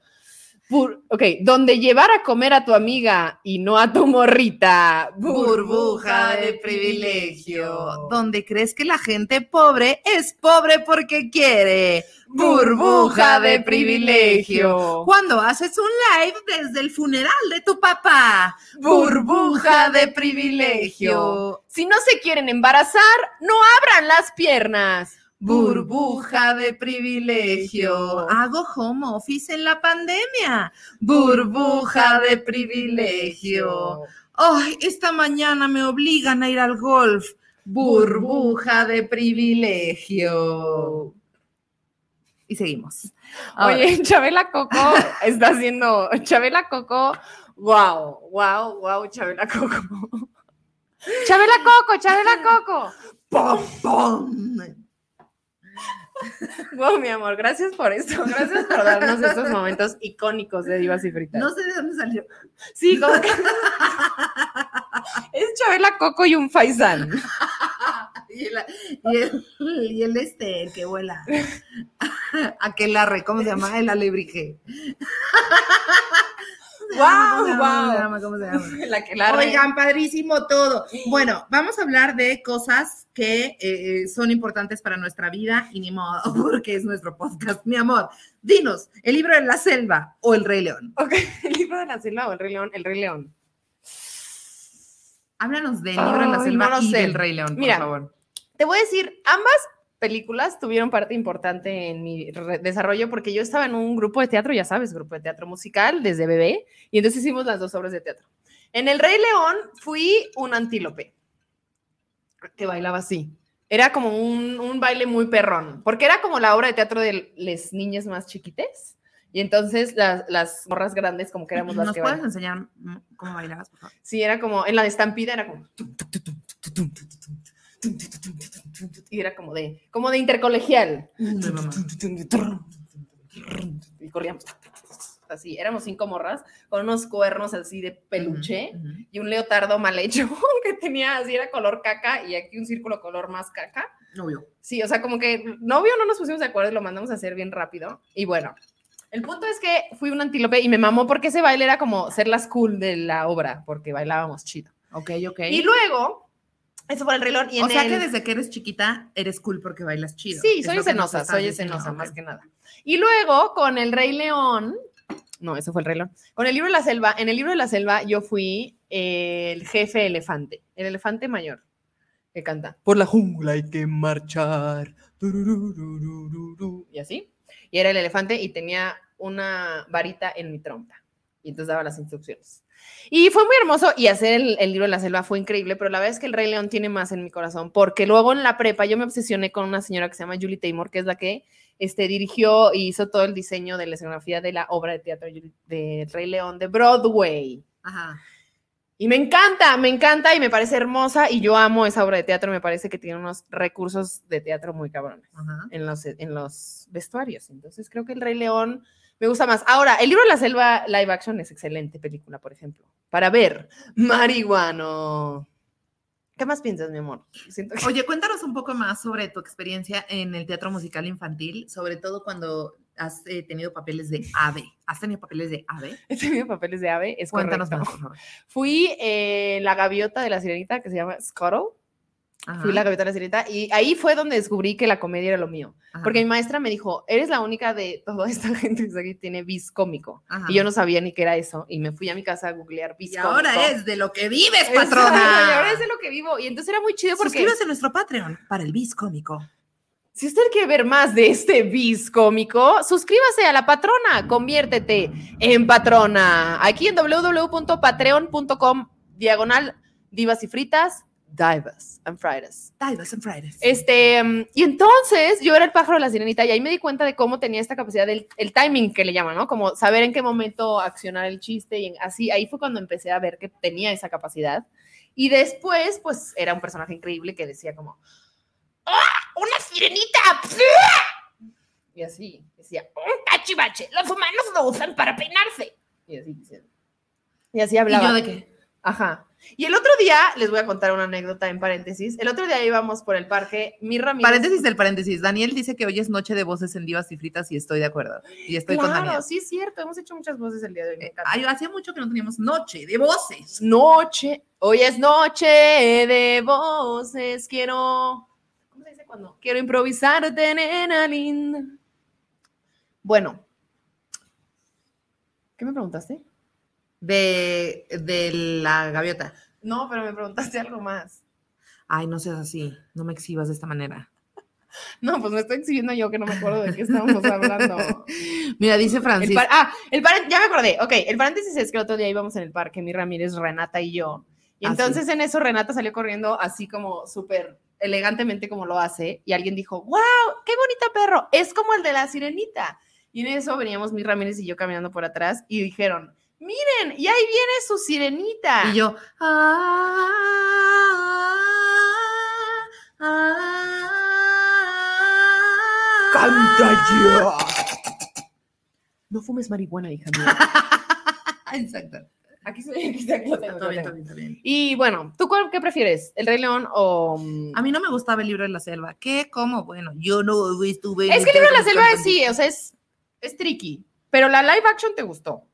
Ok, donde llevar a comer a tu amiga y no a tu morrita. burbuja de privilegio. Donde crees que la gente pobre es pobre porque quiere. Burbuja de privilegio. Cuando haces un live desde el funeral de tu papá. Burbuja de privilegio. Si no se quieren embarazar, no abran las piernas. Burbuja de privilegio. Hago home office en la pandemia. Burbuja de privilegio. Ay, esta mañana me obligan a ir al golf. Burbuja de privilegio. Y seguimos. Ahora, Oye, Chabela Coco está haciendo. Chabela Coco, wow, wow, wow, Chabela Coco. Chabela Coco, Chabela Coco. pom, pom. Wow, mi amor, gracias por esto. Gracias por darnos estos momentos icónicos de Divas y Fritas. No sé de dónde salió. Sí, como que. es Chabela Coco y un faisán. Y el, y el, y el este, el que vuela. Aquel arre, ¿cómo se llama? El alebrije. Guau, ¿Cómo guau. ¿Cómo se llama? ¿Cómo se llama? La que la Oigan, padrísimo todo. Bueno, vamos a hablar de cosas que eh, son importantes para nuestra vida y ni modo, porque es nuestro podcast. Mi amor, dinos, ¿el libro de la selva o el Rey León? Ok, el libro de la selva o el Rey León, el Rey León. Háblanos del libro de la selva no y sé. del Rey León, Mira, por favor. Te voy a decir, ambas películas tuvieron parte importante en mi desarrollo porque yo estaba en un grupo de teatro, ya sabes, grupo de teatro musical desde bebé, y entonces hicimos las dos obras de teatro. En El Rey León fui un antílope que bailaba así. Era como un, un baile muy perrón, porque era como la obra de teatro de las niñas más chiquites. Y entonces las, las morras grandes como que éramos las ¿Nos que puedes bailaban. enseñar mm, cómo bailabas, por favor? Sí, era como, en la de estampida era como... Y era como de, como de intercolegial. Y corríamos. Así, éramos cinco morras con unos cuernos así de peluche Ujú, ujú. y un leotardo mal hecho que tenía así, era color caca y aquí un círculo color más caca. Obvio. Sí, o sea, como que novio no nos pusimos de acuerdo y lo mandamos a hacer bien rápido. Y bueno, el punto es que fui un antílope y me mamó porque ese baile era como ser las cool de la obra, porque bailábamos chido. Ok, ok. Y luego, eso fue el reloj. Y o en sea el- que desde que eres chiquita eres cool porque bailas chido. Sí, soy escenosa, soy escenosa más que nada. Y luego con el Rey León, no, eso fue el Rey León. Con el libro de la selva, en el libro de la selva yo fui eh, el jefe elefante, el elefante mayor que canta. Por la jungla hay que marchar. Y así. Y era el elefante y tenía una varita en mi trompa. Y entonces daba las instrucciones. Y fue muy hermoso y hacer el, el libro de la selva fue increíble, pero la verdad es que el Rey León tiene más en mi corazón, porque luego en la prepa yo me obsesioné con una señora que se llama Julie Taymor, que es la que este, dirigió y hizo todo el diseño de la escenografía de la obra de teatro de Rey León de Broadway. Ajá. Y me encanta, me encanta y me parece hermosa y yo amo esa obra de teatro, me parece que tiene unos recursos de teatro muy cabrones Ajá. en los, en los vestuarios. Entonces creo que el Rey León me gusta más. Ahora, el libro de la selva live action es excelente película, por ejemplo. Para ver, marihuano. ¿Qué más piensas, mi amor? Siento que Oye, cuéntanos un poco más sobre tu experiencia en el teatro musical infantil, sobre todo cuando has eh, tenido papeles de ave. ¿Has tenido papeles de ave? he tenido papeles de ave, es Cuéntanos correcto. más, por favor. Fui eh, la gaviota de la sirenita que se llama Scuttle. Ajá, Fui la la sirenita y ahí fue donde descubrí que la comedia era lo mío. ajá, Porque mi maestra me dijo, eres la única de toda esta gente que tiene bis cómico. ajá. Y yo no sabía ni qué era eso. Y me fui a mi casa a googlear bis Y cómico. ahora es de lo que vives, patrona. Y ahora es de lo que vivo. Y entonces era muy chido porque Suscríbase a nuestro Patreon para el bis cómico. si usted quiere ver más de este bis cómico, suscríbase a la patrona, conviértete en patrona. Aquí en www.patreon.com diagonal divas y fritas, divas and fritas. Divas and Fridays. Este, mm, y entonces yo era el pájaro de la sirenita y ahí me di cuenta de cómo tenía esta capacidad del el timing que le llaman, ¿no? Como saber en qué momento accionar el chiste y en- así, ahí fue cuando empecé a ver que tenía esa capacidad. Y después, pues era un personaje increíble que decía como, ¡Ah! ¡Una sirenita! Y así, decía, un cachivache, los humanos lo usan para peinarse. Y así, y así ¿Y hablaba. yo de qué? Ajá. Y el otro día, les voy a contar una anécdota en paréntesis. El otro día íbamos por el parque, mi Ramírez. Paréntesis del paréntesis. Daniel dice que hoy es noche de voces en divas y fritas y estoy de acuerdo. Y estoy con Claro, Daniel. sí es cierto. Hemos hecho muchas voces el día de hoy. me encanta. Ay, hacía mucho que no teníamos noche de voces. Noche, hoy es noche de voces. Quiero. ¿Cómo se dice cuando? Quiero improvisarte, nena linda. Bueno. ¿Qué me preguntaste? De, de la gaviota. No, pero me preguntaste algo más. Ay, no seas así. No me exhibas de esta manera. No, pues me estoy exhibiendo yo que no me acuerdo de qué estábamos hablando. Mira, dice El Francis. par- ah, el par- ya me acordé. Ok, el paréntesis es que el otro día íbamos en el parque, mi Ramírez, Renata y yo. Y Ah, entonces en eso Renata salió corriendo así como súper elegantemente como lo hace. Y alguien dijo, wow, qué bonito perro. Es como el de la sirenita. Y en eso veníamos mi Ramírez y yo caminando por atrás y dijeron, miren, y ahí viene su sirenita. Y yo. "Ah, ah, encanta No fumes marihuana, hija mía. Exacto. Aquí estoy, aquí está, aquí lo tengo, Está lo bien, tengo. está bien, está bien. Y bueno, ¿tú cuál, qué prefieres? ¿El Rey León o...? mm, A mí no me gustaba el libro de la selva. ¿Qué? ¿Cómo? Bueno, yo no estuve. Es que el libro de la selva es, sí, o sea, es, es tricky. Pero la live action te gustó.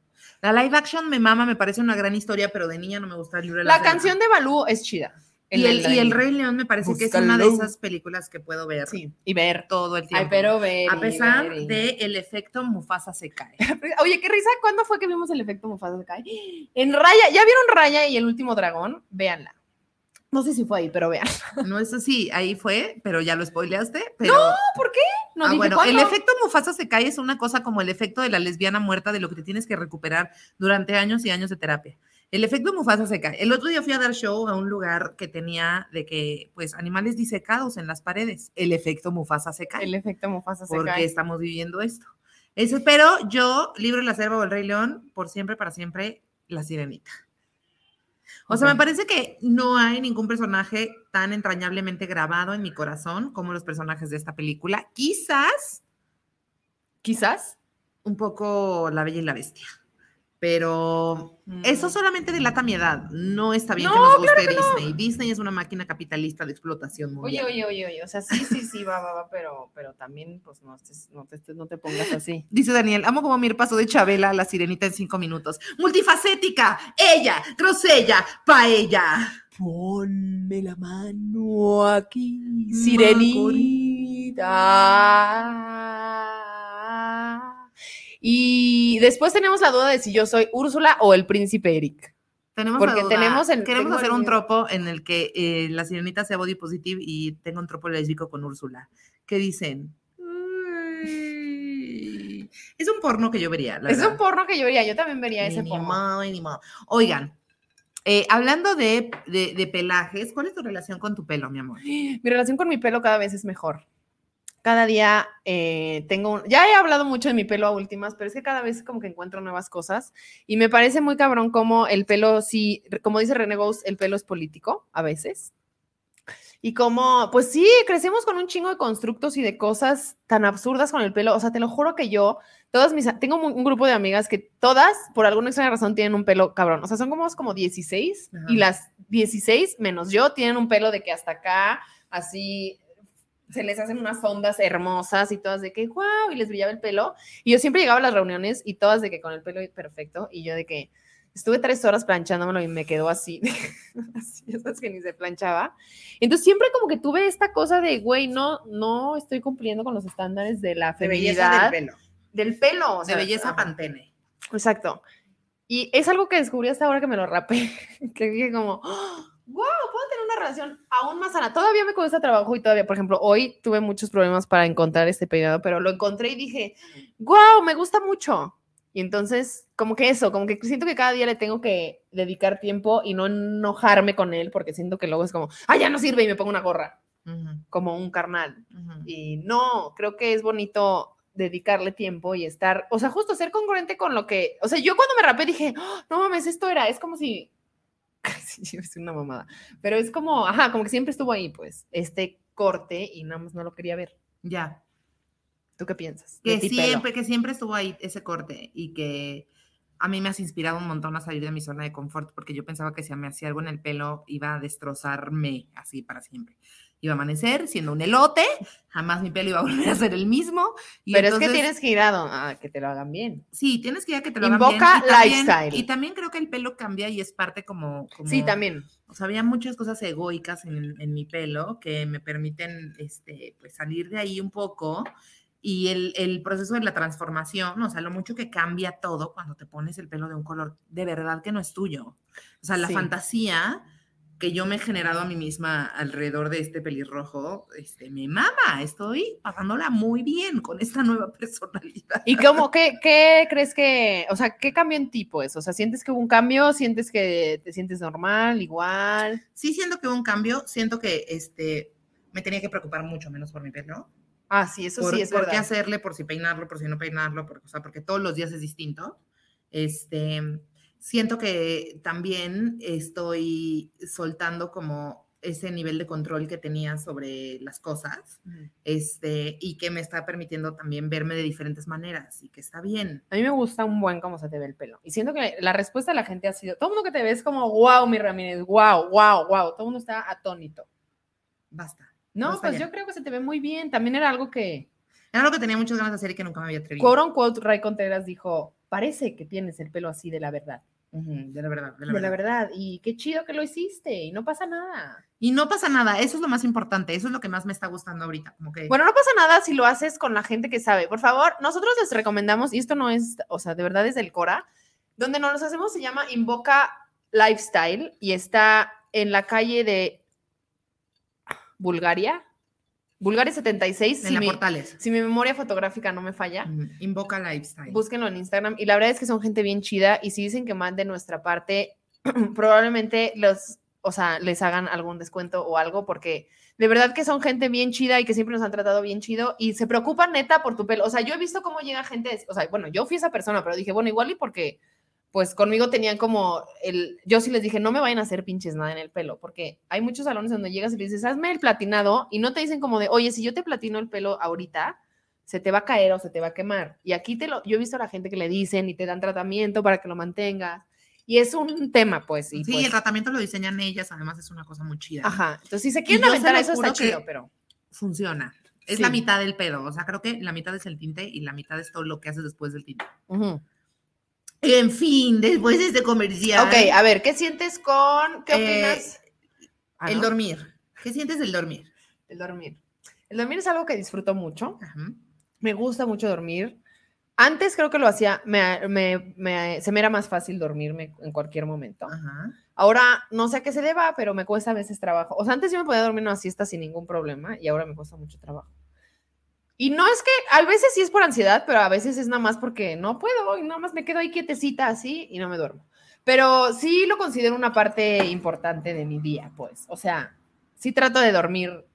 La live action me mama, me parece una gran historia, pero de niña no me gusta el libro de la, La canción de Balú es chida. Y el, de- y el Rey León me parece que es una de esas películas que puedo ver Sí, y ver. todo el tiempo. Ay, pero ver. A pesar ver de el efecto Mufasa se cae. Oye, qué risa, ¿cuándo fue que vimos el efecto Mufasa se cae? En Raya, ¿ya vieron Raya y el último dragón? Véanla. No sé si fue ahí, pero vean. No es así, ahí fue, pero ya lo spoileaste. Pero, ¿Por qué? No Ah, dije bueno, cuándo. el efecto Mufasa se cae es una cosa como el efecto de la lesbiana muerta de lo que te tienes que recuperar durante años y años de terapia. El efecto Mufasa se cae. El otro día fui a dar show a un lugar que tenía de que, pues, animales disecados en las paredes. El efecto Mufasa se cae. El efecto Mufasa se porque cae. estamos viviendo esto. Eso, pero yo, Libro de la Selva o El Rey León, por siempre, para siempre, La Sirenita. O sea, me parece que no hay ningún personaje tan entrañablemente grabado en mi corazón como los personajes de esta película. Quizás Quizás. un poco La Bella y la Bestia. Pero eso Mm. solamente delata mi edad. No está bien que No, nos guste Disney. Disney es una máquina capitalista de explotación Oye, mundial. oye, oye, oye, o sea, sí, sí, sí, va, va, va, pero, pero también, pues, no, no, te, no te pongas así. Dice Daniel, amo como Mir pasó de Chabela a la sirenita en cinco minutos. Multifacética, ella, grosella, paella. Ponme la mano aquí, sirenita. Y después tenemos la duda de si yo soy Úrsula o el príncipe Eric. Tenemos Porque la duda. tenemos el- Queremos hacer el- un tropo en el que eh, la sirenita sea body positive y tenga un tropo lésbico con Úrsula. ¿Qué dicen? Uy, Es un porno que yo vería. la Es verdad. un porno que yo vería, yo también vería ese Ni porno. modo, ni modo. Oigan, eh, hablando de, de- de pelajes, ¿cuál es tu relación con tu pelo, mi amor? Mi relación con mi pelo cada vez es mejor. Cada día eh, tengo, un- ya he hablado mucho de mi pelo a últimas, pero es que cada vez como que encuentro nuevas cosas y me parece muy cabrón como el pelo, sí, como dice René Ghost, el pelo es político a veces. Y como, pues sí, crecemos con un chingo de constructos y de cosas tan absurdas con el pelo. O sea, te lo juro que yo, todas mis, tengo un, un grupo de amigas que todas, por alguna extraña razón, tienen un pelo cabrón. O sea, son como, como 16 Ajá. y las 16 menos yo tienen un pelo de que hasta acá, así, se les hacen unas ondas hermosas y todas de que, wow, y les brillaba el pelo. Y yo siempre llegaba a las reuniones y todas de que con el pelo perfecto y yo de que estuve tres horas planchándomelo y me quedó así, así, esas que ni se planchaba. Entonces siempre como que tuve esta cosa de, güey, no, no estoy cumpliendo con los estándares de la De belleza feminidad. del pelo. Del pelo. o De belleza pantene. Exacto. Y es algo que descubrí hasta ahora que me lo rapé, que dije como, wow, puedo tener una relación aún más sana. Todavía me cuesta trabajo y todavía, por ejemplo, hoy tuve muchos problemas para encontrar este peinado, pero lo encontré y dije, wow, me gusta mucho. Y entonces, como que eso, como que siento que cada día le tengo que dedicar tiempo y no enojarme con él, porque siento que luego es como, ah, ya no sirve y me pongo una gorra, Ujú, como un carnal. ujú. Y no, creo que es bonito dedicarle tiempo y estar, o sea, justo ser congruente con lo que, o sea, yo cuando me rapé dije, "Oh, no mames, esto era, es como si, sí, soy una mamada, pero es como, ajá, como que siempre estuvo ahí, pues, este corte y nada más no lo quería ver. Ya. ¿Tú qué piensas? Que siempre, que siempre estuvo ahí ese corte y que a mí me has inspirado un montón a salir de mi zona de confort porque yo pensaba que si me hacía algo en el pelo iba a destrozarme así para siempre. Iba a amanecer siendo un elote, jamás mi pelo iba a volver a ser el mismo. Y Pero es entonces- que tienes que ir a, don- a que te lo hagan bien. Sí, tienes que ir a que te lo hagan Invoca bien. Y también- lifestyle. Y también creo que el pelo cambia y es parte como... como Sí, también. O sea, había muchas cosas egoicas en, en mi pelo que me permiten este, pues, salir de ahí un poco. Y el, el proceso de la transformación, o sea, lo mucho que cambia todo cuando te pones el pelo de un color de verdad que no es tuyo. O sea, la Sí. fantasía que yo me he generado a mí misma alrededor de este pelirrojo, este, me mama, estoy pasándola muy bien con esta nueva personalidad. ¿Y cómo, qué, qué crees que, o sea, qué cambió en ti, pues? O sea, ¿sientes que hubo un cambio? ¿Sientes que te sientes normal, igual? Sí siento que hubo un cambio, siento que este, me tenía que preocupar mucho menos por mi pelo. Ah, sí, eso por, sí es por qué verdad. hacerle, por si peinarlo, por si no peinarlo, por, o sea, porque todos los días es distinto. Este, siento que también estoy soltando como ese nivel de control que tenía sobre las cosas, este, y que me está permitiendo también verme de diferentes maneras y que está bien. A mí me gusta un buen cómo se te ve el pelo. Y siento que la respuesta de la gente ha sido, todo el mundo que te ve es como, wow, mi Ramírez, wow, wow, wow. Todo el mundo está atónito. Basta. No, Basta pues ya. yo creo que se te ve muy bien. También era algo que, Era lo que tenía muchas ganas de hacer y que nunca me había atrevido. quote unquote, Ray Contreras dijo, parece que tienes el pelo así de la verdad. De la verdad, de la De la verdad. verdad. Y qué chido que lo hiciste. Y no pasa nada. Y no pasa nada, eso es lo más importante, eso es lo que más me está gustando ahorita, como que Bueno, no pasa nada si lo haces con la gente que sabe. Por favor, nosotros les recomendamos, y esto no es, o sea, de verdad es del Cora, donde nos los hacemos se llama Invoca Lifestyle y está en la calle de Bulgaria. Bulgaria 76, en si la mi, Portales. si mi memoria fotográfica no me falla. Ujú, Invoca Lifestyle. Búsquenlo en Instagram. Y la verdad es que son gente bien chida. Y si dicen que más de nuestra parte, probablemente los, o sea, les hagan algún descuento o algo, porque de verdad que son gente bien chida y que siempre nos han tratado bien chido y se preocupan neta por tu pelo. O sea, yo he visto cómo llega gente, o sea, bueno, yo fui esa persona, pero dije, bueno, igual y porque, pues conmigo tenían como el, yo sí les dije, no me vayan a hacer pinches nada en el pelo, porque hay muchos salones donde llegas y le dices, hazme el platinado y no te dicen como de, oye, si yo te platino el pelo ahorita, se te va a caer o se te va a quemar. Y aquí te lo, yo he visto a la gente que le dicen y te dan tratamiento para que lo mantengas. Y es un tema, pues. Y sí, pues, el tratamiento lo diseñan ellas, además es una cosa muy chida. Ajá. Entonces, si se quieren se aventar lo eso, está chido, pero. Funciona. Es Sí. la mitad del pedo, o sea, creo que la mitad es el tinte y la mitad es todo lo que haces después del tinte. En fin, después de este comercial. Ok, a ver, ¿qué sientes con. ¿Qué Eh, opinas? Ah, el ¿no? dormir. ¿Qué sientes del dormir? El dormir. El dormir es algo que disfruto mucho. Ajá. Me gusta mucho dormir. Antes creo que lo hacía, me, me- me- se me era más fácil dormirme en cualquier momento. Ajá. Ahora no sé a qué se deba, pero me cuesta a veces trabajo. O sea, antes yo me podía dormir una siesta sin ningún problema y ahora me cuesta mucho trabajo. Y no es que a veces sí es por ansiedad, pero a veces es nada más porque no puedo y nada más me quedo ahí quietecita así y no me duermo. Pero sí lo considero una parte importante de mi día, pues. O sea, sí trato de dormir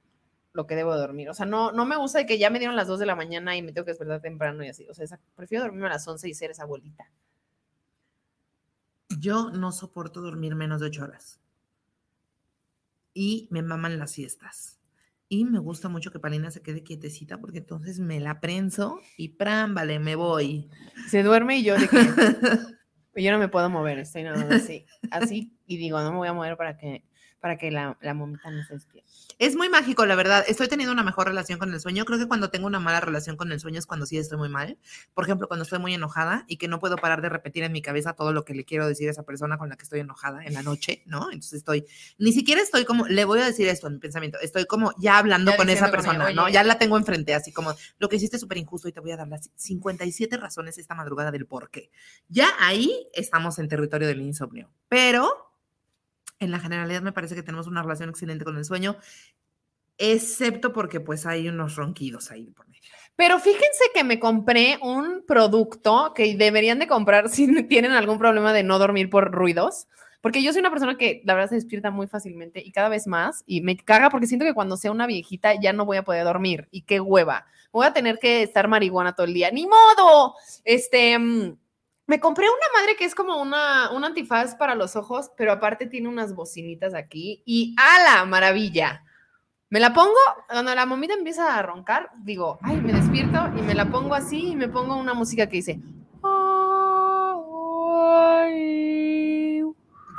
lo que debo de dormir. O sea, no, no me gusta de que ya me dieron las 2 de la mañana y me tengo que despertar temprano y así. O sea, prefiero dormirme a las 11 y ser esa abuelita. Yo no soporto dormir menos de ocho horas. Y me maman las siestas. Y me gusta mucho que Palina se quede quietecita porque entonces me la prenso y pram, vale, me voy. Se duerme y yo de que yo no me puedo mover, estoy nada más así, así y digo, no me voy a mover para que para que la, la momita no se despierte. Es muy mágico, la verdad. Estoy teniendo una mejor relación con el sueño. Creo que cuando tengo una mala relación con el sueño es cuando sí estoy muy mal. Por ejemplo, cuando estoy muy enojada y que no puedo parar de repetir en mi cabeza todo lo que le quiero decir a esa persona con la que estoy enojada en la noche, ¿no? Entonces estoy, ni siquiera estoy como, le voy a decir esto en mi pensamiento, estoy como ya hablando Ya con esa persona, ¿no? Ya la tengo enfrente, así como, lo que hiciste es súper injusto y te voy a dar las 57 razones esta madrugada del por qué. Ya ahí estamos en territorio del insomnio. Pero en la generalidad me parece que tenemos una relación excelente con el sueño, excepto porque pues hay unos ronquidos ahí por medio. Pero fíjense que me compré un producto que deberían de comprar si tienen algún problema de no dormir por ruidos. Porque yo soy una persona que la verdad se despierta muy fácilmente y cada vez más. Y me caga porque siento que cuando sea una viejita ya no voy a poder dormir. Y qué hueva. Voy a tener que estar marihuana todo el día. ¡Ni modo! Este. Me compré una madre que es como una, un antifaz para los ojos, pero aparte tiene unas bocinitas aquí. Y ¡a la maravilla! Me la pongo, cuando la momita empieza a roncar, digo, ay, me despierto y me la pongo así y me pongo una música que dice. "Ay".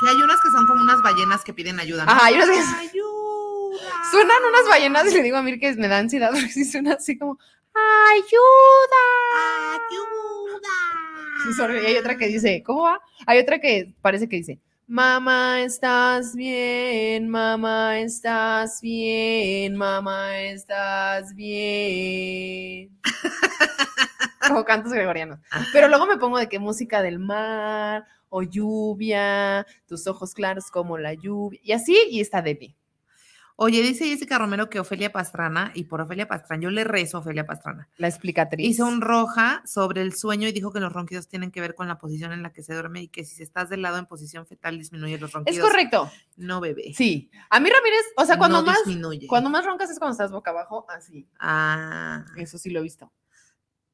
Que hay unas que son como unas ballenas que piden ayuda. ¿no? Ajá, hay unas que- ¡Ayuda! Suenan unas ballenas y le digo a Mir que me da ansiedad porque sí suena así como ¡Ayuda! Y hay otra que dice, ¿cómo va? Hay otra que parece que dice, Mamá, estás bien, mamá, estás bien, mamá, estás bien. Como cantos gregorianos. Pero luego me pongo de que música del mar o lluvia, tus ojos claros como la lluvia, y así, y está Debbie. Oye, dice Jessica Romero que Ofelia Pastrana, y por Ofelia Pastrana, yo le rezo a Ofelia Pastrana, La explicatriz. hizo un roja sobre el sueño y dijo que los ronquidos tienen que ver con la posición en la que se duerme y que si estás del lado en posición fetal disminuye los ronquidos. Es correcto. No, bebé. Sí. A mí Ramírez, o sea, cuando no más disminuye. cuando más roncas es cuando estás boca abajo, así. Ah, Eso sí lo he visto.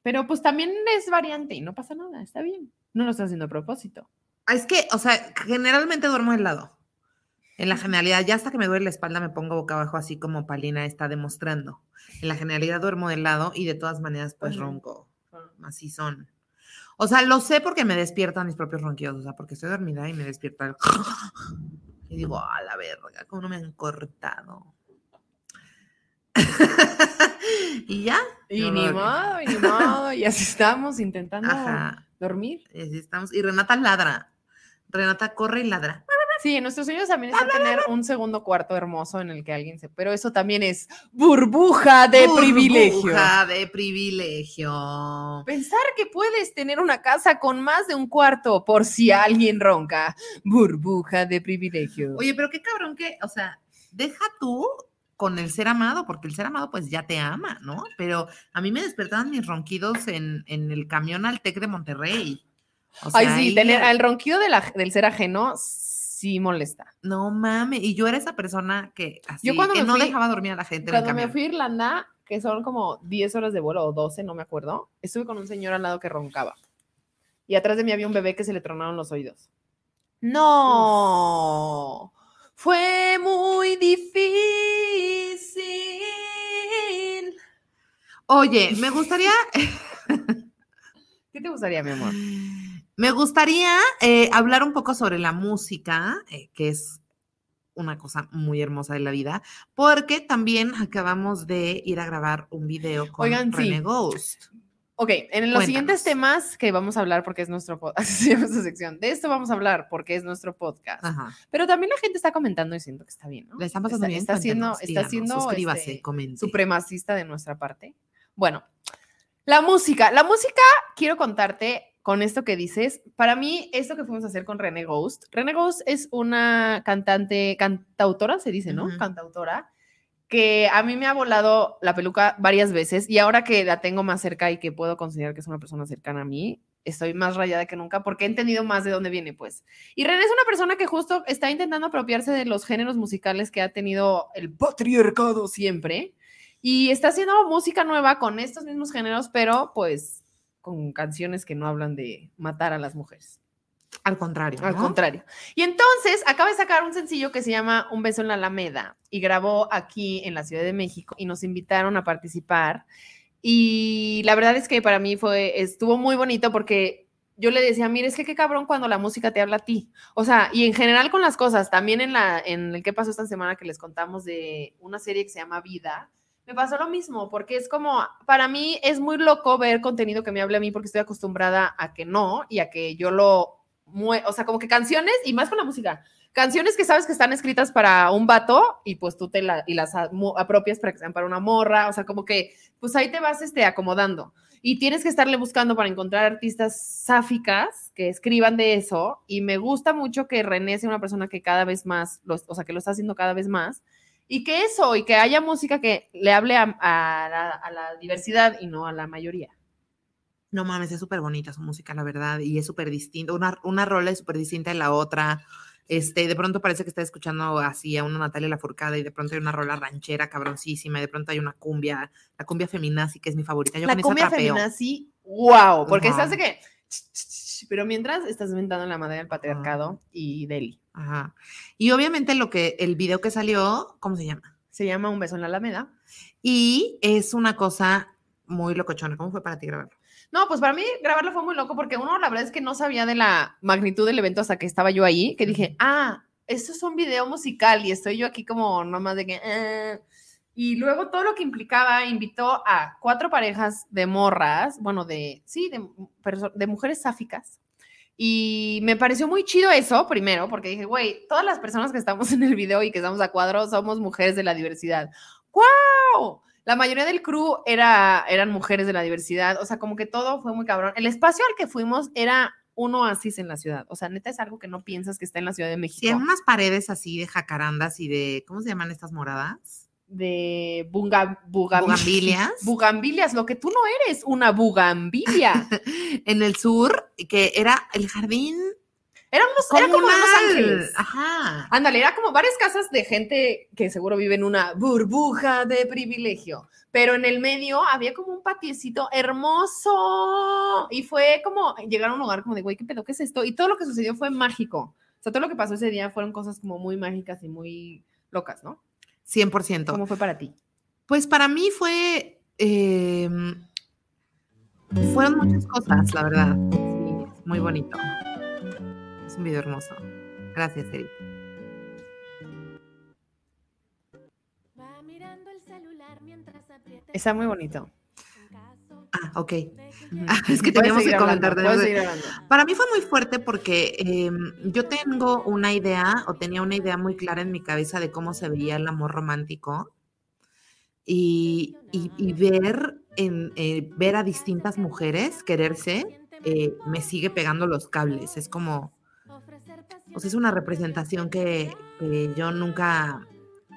Pero pues también es variante y no pasa nada, está bien. No lo estás haciendo a propósito. es que, o sea, generalmente duermo del lado. En la genialidad, ya hasta que me duele la espalda me pongo boca abajo así como Palina está demostrando. En la genialidad duermo de lado y de todas maneras pues ronco. Así son. O sea, lo sé porque me despiertan mis propios ronquidos, o sea, porque estoy dormida y me despierta el... Y digo, a la verga, ¿cómo no me han cortado? y ya. Y ni modo, y ni modo, y así estamos intentando Ajá. dormir. y así estamos. Y Renata ladra. Renata corre y ladra. Sí, en nuestros sueños también está tener un segundo cuarto hermoso en el que alguien se... Pero eso también es burbuja de privilegio. Burbuja de privilegio. Pensar que puedes tener una casa con más de un cuarto por si alguien ronca. Burbuja de privilegio. Oye, pero qué cabrón que, o sea, deja tú con el ser amado, porque el ser amado pues ya te ama, ¿no? Pero a mí me despertaban mis ronquidos en, en el camión al TEC de Monterrey. O Ay, sea, sí, ahí- tener el ronquido de la- del ser ajeno sí molesta. No mames, y yo era esa persona que así, Yo cuando que me no fui- dejaba dormir a la gente en el Cuando me fui a Irlanda, que son como 10 horas de vuelo o 12, no me acuerdo, estuve con un señor al lado que roncaba. Y atrás de mí había un bebé que se le tronaron los oídos. No, fue muy difícil. Oye, me gustaría, ¿Qué te gustaría, mi amor? Me gustaría eh, hablar un poco sobre la música, eh, que es una cosa muy hermosa de la vida, porque también acabamos de ir a grabar un video con Oigan, sí. Ghost. Ok, en los siguientes temas que vamos a hablar porque es nuestro podcast, así se llama esta sección, de esto vamos a hablar porque es nuestro podcast. Ajá. Pero también la gente está comentando y siento que está bien, ¿no? Le están pasando está, bien. está siendo, está siendo suscríbase, este, supremacista de nuestra parte. Bueno, la música. La música, quiero contarte con esto que dices. Para mí, esto que fuimos a hacer con René Ghost. René Ghost es una cantante, cantautora, se dice, ¿no? Cantautora, que a mí me ha volado la peluca varias veces y ahora que la tengo más cerca y que puedo considerar que es una persona cercana a mí, estoy más rayada que nunca porque he entendido más de dónde viene, pues. Y René es una persona que justo está intentando apropiarse de los géneros musicales que ha tenido el patriarcado siempre y está haciendo música nueva con estos mismos géneros, pero pues con canciones que no hablan de matar a las mujeres. Al contrario. Al contrario. Y entonces acaba de sacar un sencillo que se llama Un beso en la Alameda y grabó aquí en la Ciudad de México y nos invitaron a participar. Y la verdad es que para mí fue, estuvo muy bonito porque yo le decía, mire, es que qué cabrón cuando la música te habla a ti. O sea, y en general con las cosas, también en, la, en el que pasó esta semana que les contamos de una serie que se llama Vida, me pasó lo mismo, porque es como, para mí es muy loco ver contenido que me hable a mí porque estoy acostumbrada a que no y a que yo lo, o sea, como que canciones y más con la música. Canciones que sabes que están escritas para un vato y pues tú te la, y las apropias para que sean para una morra, o sea, como que pues ahí te vas este, acomodando. Y tienes que estarle buscando para encontrar artistas sáficas que escriban de eso. Y me gusta mucho que René sea una persona que cada vez más, lo- o sea, que lo está haciendo cada vez más. Y que eso, y que haya música que le hable a, a la, a la diversidad y no a la mayoría. No mames, es súper bonita su música, la verdad, y es súper distinta. Una, una rola es súper distinta de la otra. Este, de pronto parece que está escuchando así a una Natalia Lafourcade y de pronto hay una rola ranchera cabroncísima y de pronto hay una cumbia, la cumbia feminazi que es mi favorita. Yo la con cumbia sí, wow, porque Ajá. estás de que, pero mientras estás inventando la madre del patriarcado y Deli. Ajá. Y obviamente lo que, el video que salió, ¿cómo se llama? Se llama Un beso en la Alameda. Y es una cosa muy locochona. ¿Cómo fue para ti grabarlo? No, pues para mí grabarlo fue muy loco porque uno, la verdad es que no sabía de la magnitud del evento hasta que estaba yo ahí, que dije, ah, esto es un video musical y estoy yo aquí como nomás de que... "Ah". Y luego todo lo que implicaba, invitó a cuatro parejas de morras, bueno, de, sí, de, de mujeres sáficas. Y me pareció muy chido eso, primero, porque dije, güey, todas las personas que estamos en el video y que estamos a cuadro somos mujeres de la diversidad. ¡Wow! La mayoría del crew era, eran mujeres de la diversidad, o sea, como que todo fue muy cabrón. El espacio al que fuimos era un oasis en la ciudad, o sea, neta es algo que no piensas que está en la Ciudad de México. Hay unas paredes así de jacarandas y de, ¿cómo se llaman estas moradas? De bunga, bugam- Bugambilias. bugambilias, lo que tú no eres, una bugambilia. en el sur, que era el jardín Era, unos, era como Los. Ángeles. Ajá. Ándale, era como varias casas de gente que seguro vive en una burbuja de privilegio, pero en el medio había como un patiecito hermoso y fue como llegar a un lugar como de, güey, ¿qué pedo? ¿Qué es esto? Y todo lo que sucedió fue mágico. O sea, todo lo que pasó ese día fueron cosas como muy mágicas y muy locas, ¿no? 100%. ¿Cómo fue para ti? Pues para mí fue... em, fueron muchas cosas, la verdad. Sí, es muy bonito. Es un video hermoso. Gracias, Eric. Va mirando el celular mientras aprieta el Está muy bonito. Ah, ok. Ah, es que teníamos que comentar. Para mí fue muy fuerte porque em, yo tengo una idea o tenía una idea muy clara en mi cabeza de cómo se veía el amor romántico y, y- y ver, en, eh, ver a distintas mujeres quererse eh, me sigue pegando los cables. Es como, o sea, es una representación que, que yo nunca,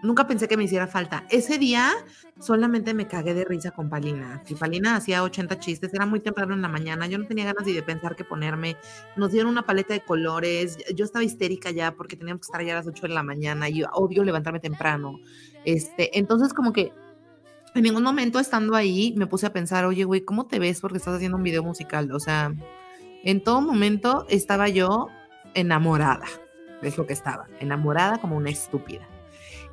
nunca pensé que me hiciera falta. Ese día solamente me cagué de risa con Palina. Si Palina hacía 80 chistes, era muy temprano en la mañana, yo no tenía ganas ni de pensar qué ponerme. Nos dieron una paleta de colores, yo estaba histérica ya porque teníamos que estar allá a las 8 de la mañana y yo odio levantarme temprano. Este, entonces como que en ningún momento estando ahí me puse a pensar, oye, güey, ¿cómo te ves porque estás haciendo un video musical? O sea, en todo momento estaba yo enamorada, es lo que estaba, enamorada como una estúpida.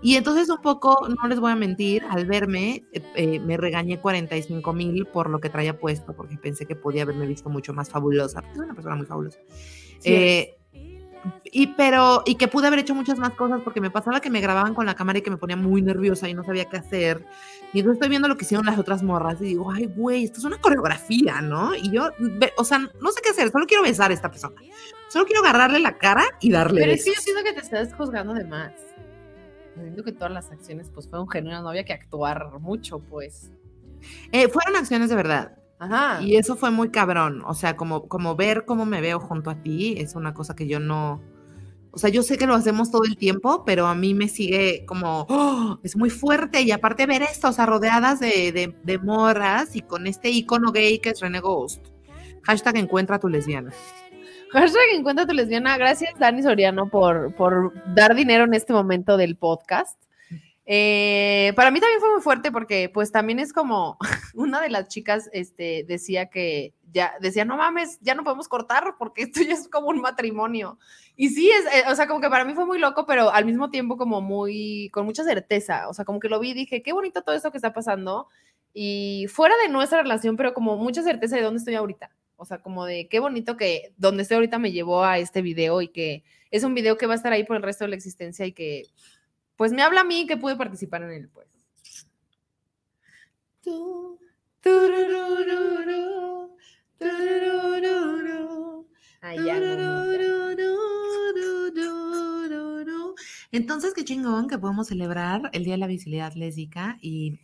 Y entonces un poco, no les voy a mentir, al verme eh, eh, me regañé 45 mil por lo que traía puesto, porque pensé que podía haberme visto mucho más fabulosa, porque soy una persona muy fabulosa. Sí Eh, y pero, y que pude haber hecho muchas más cosas porque me pasaba que me grababan con la cámara y que me ponía muy nerviosa y no sabía qué hacer. Y entonces estoy viendo lo que hicieron las otras morras y digo, ay, güey, esto es una coreografía, ¿no? Y yo, o sea, no sé qué hacer, solo quiero besar a esta persona. Solo quiero agarrarle la cara y darle Pero es que yo besos. siento que te estás juzgando de más. Siento que todas las acciones pues fueron genuinas, no había que actuar mucho, pues. Eh, fueron acciones de verdad. Ajá. Y eso fue muy cabrón. O sea, como, como ver cómo me veo junto a ti es una cosa que yo no. O sea, yo sé que lo hacemos todo el tiempo, pero a mí me sigue como. ¡oh! es muy fuerte. Y aparte, ver esto, o sea, rodeadas de, de, de morras y con este icono gay que es René Ghost. Hashtag encuentra a tu lesbiana. Hashtag encuentra tu lesbiana. Gracias, Dani Soriano, por, por dar dinero en este momento del podcast. Eh, para mí también fue muy fuerte porque pues también es como una de las chicas este, decía que ya decía, no mames, ya no podemos cortar porque esto ya es como un matrimonio. Y sí, es, eh, o sea, como que para mí fue muy loco, pero al mismo tiempo como muy, con mucha certeza. O sea, como que lo vi y dije, qué bonito todo esto que está pasando. Y fuera de nuestra relación, pero como mucha certeza de dónde estoy ahorita. O sea, como de qué bonito que donde estoy ahorita me llevó a este video y que es un video que va a estar ahí por el resto de la existencia y que pues me habla a mí que pude participar en él, pues. Ay, ya. Entonces, qué chingón que podemos celebrar el Día de la Visibilidad Lésbica y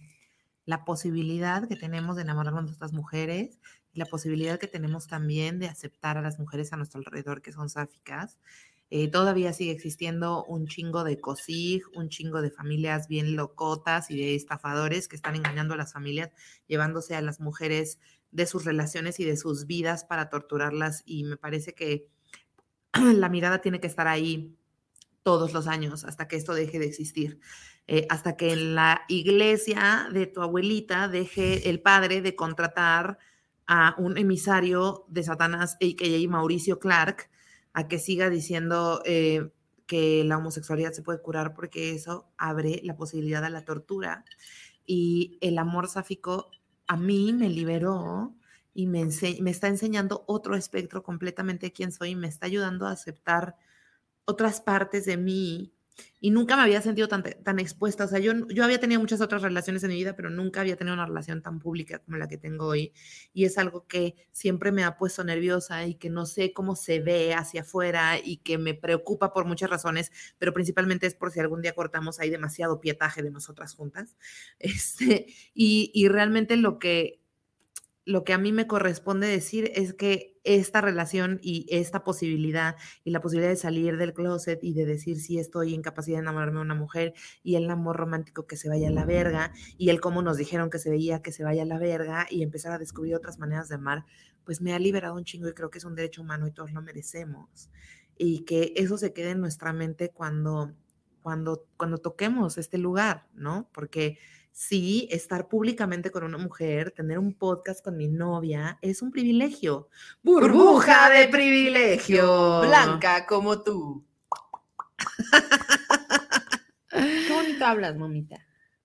la posibilidad que tenemos de enamorarnos de estas mujeres la posibilidad que tenemos también de aceptar a las mujeres a nuestro alrededor que son sáficas. Eh, todavía sigue existiendo un chingo de COSIG, un chingo de familias bien locotas y de estafadores que están engañando a las familias, llevándose a las mujeres de sus relaciones y de sus vidas para torturarlas. Y me parece que la mirada tiene que estar ahí todos los años hasta que esto deje de existir. Eh, hasta que en la iglesia de tu abuelita deje el padre de contratar a un emisario de Satanás, a.k.a. Mauricio Clark, a que siga diciendo eh, que la homosexualidad se puede curar porque eso abre la posibilidad a la tortura. Y el amor sáfico a mí me liberó y me, me está enseñando otro espectro completamente de quién soy y me está ayudando a aceptar otras partes de mí y nunca me había sentido tan, tan expuesta. O sea, yo, yo había tenido muchas otras relaciones en mi vida, pero nunca había tenido una relación tan pública como la que tengo hoy. Y es algo que siempre me ha puesto nerviosa y que no sé cómo se ve hacia afuera y que me preocupa por muchas razones, pero principalmente es por si algún día cortamos, hay demasiado pietaje de nosotras juntas. Este, y, y realmente lo que, lo que a mí me corresponde decir es que esta relación y esta posibilidad y la posibilidad de salir del closet y de decir si estoy en capacidad de enamorarme de una mujer y el amor romántico que se vaya a la verga y el cómo nos dijeron que se veía que se vaya a la verga y empezar a descubrir otras maneras de amar, pues me ha liberado un chingo y creo que es un derecho humano y todos lo merecemos. Y que eso se quede en nuestra mente cuando, cuando, cuando toquemos este lugar, ¿no? Porque sí, estar públicamente con una mujer, tener un podcast con mi novia, es un privilegio. Burbuja de privilegio. Blanca como tú. Qué bonito hablas, mamita.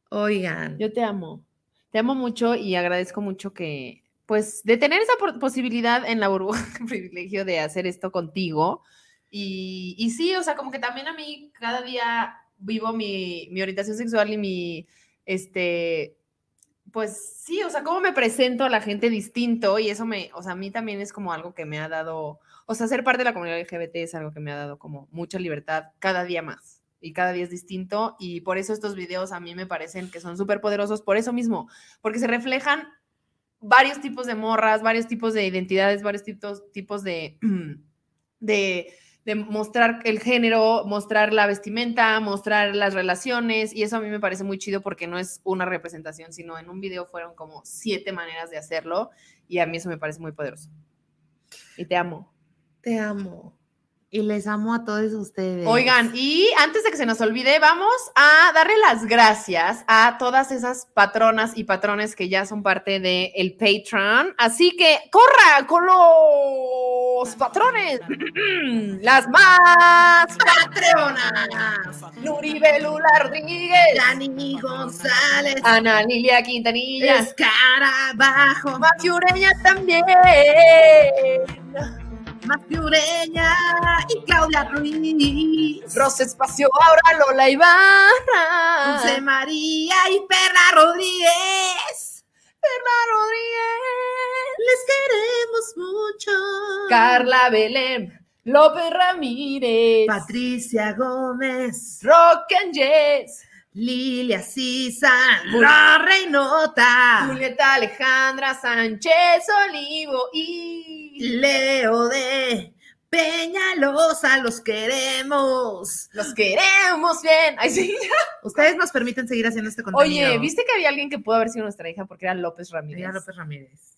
Oigan, Yo te amo. Te amo mucho y agradezco mucho que, pues, de tener esa posibilidad en la burbuja, privilegio de hacer esto contigo. Y, sí, o sea, como que también a mí cada día vivo mi, orientación sexual y mi, este, pues sí, o sea, cómo me presento a la gente distinto y eso me, o sea, a mí también es como algo que me ha dado, o sea, ser parte de la comunidad LGBT es algo que me ha dado como mucha libertad cada día más y cada día es distinto y por eso estos videos a mí me parecen que son súper poderosos por eso mismo, porque se reflejan varios tipos de morras, varios tipos de identidades, varios tipos, tipos de, de mostrar el género, mostrar la vestimenta, mostrar las relaciones y eso a mí me parece muy chido porque no es una representación, sino en un video fueron como siete maneras de hacerlo y a mí eso me parece muy poderoso. Y te amo. te amo. Y les amo a todos ustedes. Oigan, y antes de que se nos olvide, vamos a darle las gracias a todas esas patronas y patrones que ya son parte del el Patreon. Así que corra con los patrones. Las más Patreonas. Nuribelula Rodríguez, Dani González. Ana Lilia Quintanilla, Escarabajo. Mati Ureña también. Mati Ureña y Claudia Ruiz. Rosa Espacio, ahora Lola Ibarra. Dulce María y Perla Rodríguez. Rodríguez. Les queremos mucho. Carla Belén, López Ramírez, Patricia Gómez. Rock and Jess, Lilia Sisa. La Reinota. Julieta Alejandra Sánchez Olivo y Leo de Peñalosa. Los queremos. los queremos bien. Ay, sí. Ustedes nos permiten seguir haciendo este contenido. Oye, ¿viste que había alguien que pudo haber sido nuestra hija porque era López Ramírez? María López Ramírez.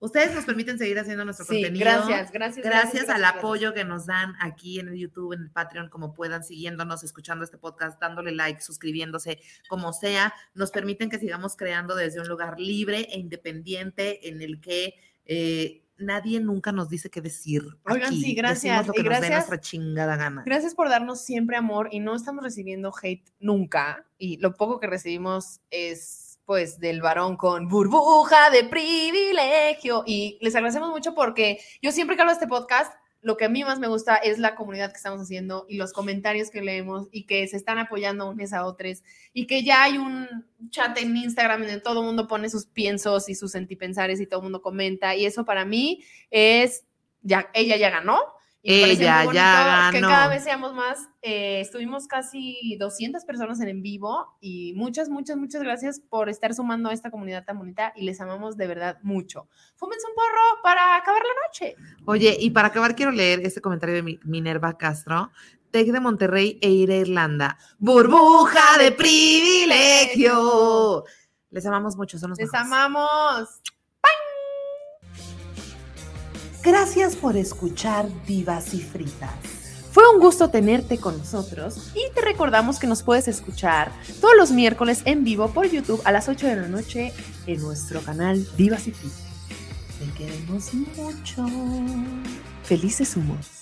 Ustedes nos permiten seguir haciendo nuestro Sí, contenido. gracias, gracias. Gracias, al gracias. apoyo que nos dan aquí en el YouTube, en el Patreon, como puedan, siguiéndonos, escuchando este podcast, dándole like, suscribiéndose, como sea, nos permiten que sigamos creando desde un lugar libre e independiente en el que eh, nadie nunca nos dice qué decir. Oigan, aquí. sí, gracias, Decimos lo que y nos dé gracias- nuestra chingada gana. Gracias por darnos siempre amor y no estamos recibiendo hate nunca. Y lo poco que recibimos es pues del varón con burbuja de privilegio. Y les agradecemos mucho porque yo siempre que hablo de este podcast, lo que a mí más me gusta es la comunidad que estamos haciendo y los comentarios que leemos y que se están apoyando unos a otros y que ya hay un chat en Instagram donde todo el mundo pone sus piensos y sus sentipensares y todo el mundo comenta y eso para mí es, ya, ella ya ganó. Y Ella ya Que cada vez seamos más. Eh, estuvimos casi 200 personas en en vivo y muchas, muchas, muchas gracias por estar sumando a esta comunidad tan bonita y les amamos de verdad mucho. Fúmense un porro para acabar la noche. Oye, y para acabar quiero leer este comentario de Mi- Minerva Castro. Tec de Monterrey e ir a Irlanda. Burbuja de privilegio. Les amamos mucho, son los Les mejores. amamos. Gracias por escuchar Divas y Fritas. Fue un gusto tenerte con nosotros y te recordamos que nos puedes escuchar todos los miércoles en vivo por YouTube a las 8 de la noche en nuestro canal Divas y Fritas. Te queremos mucho. Felices humos.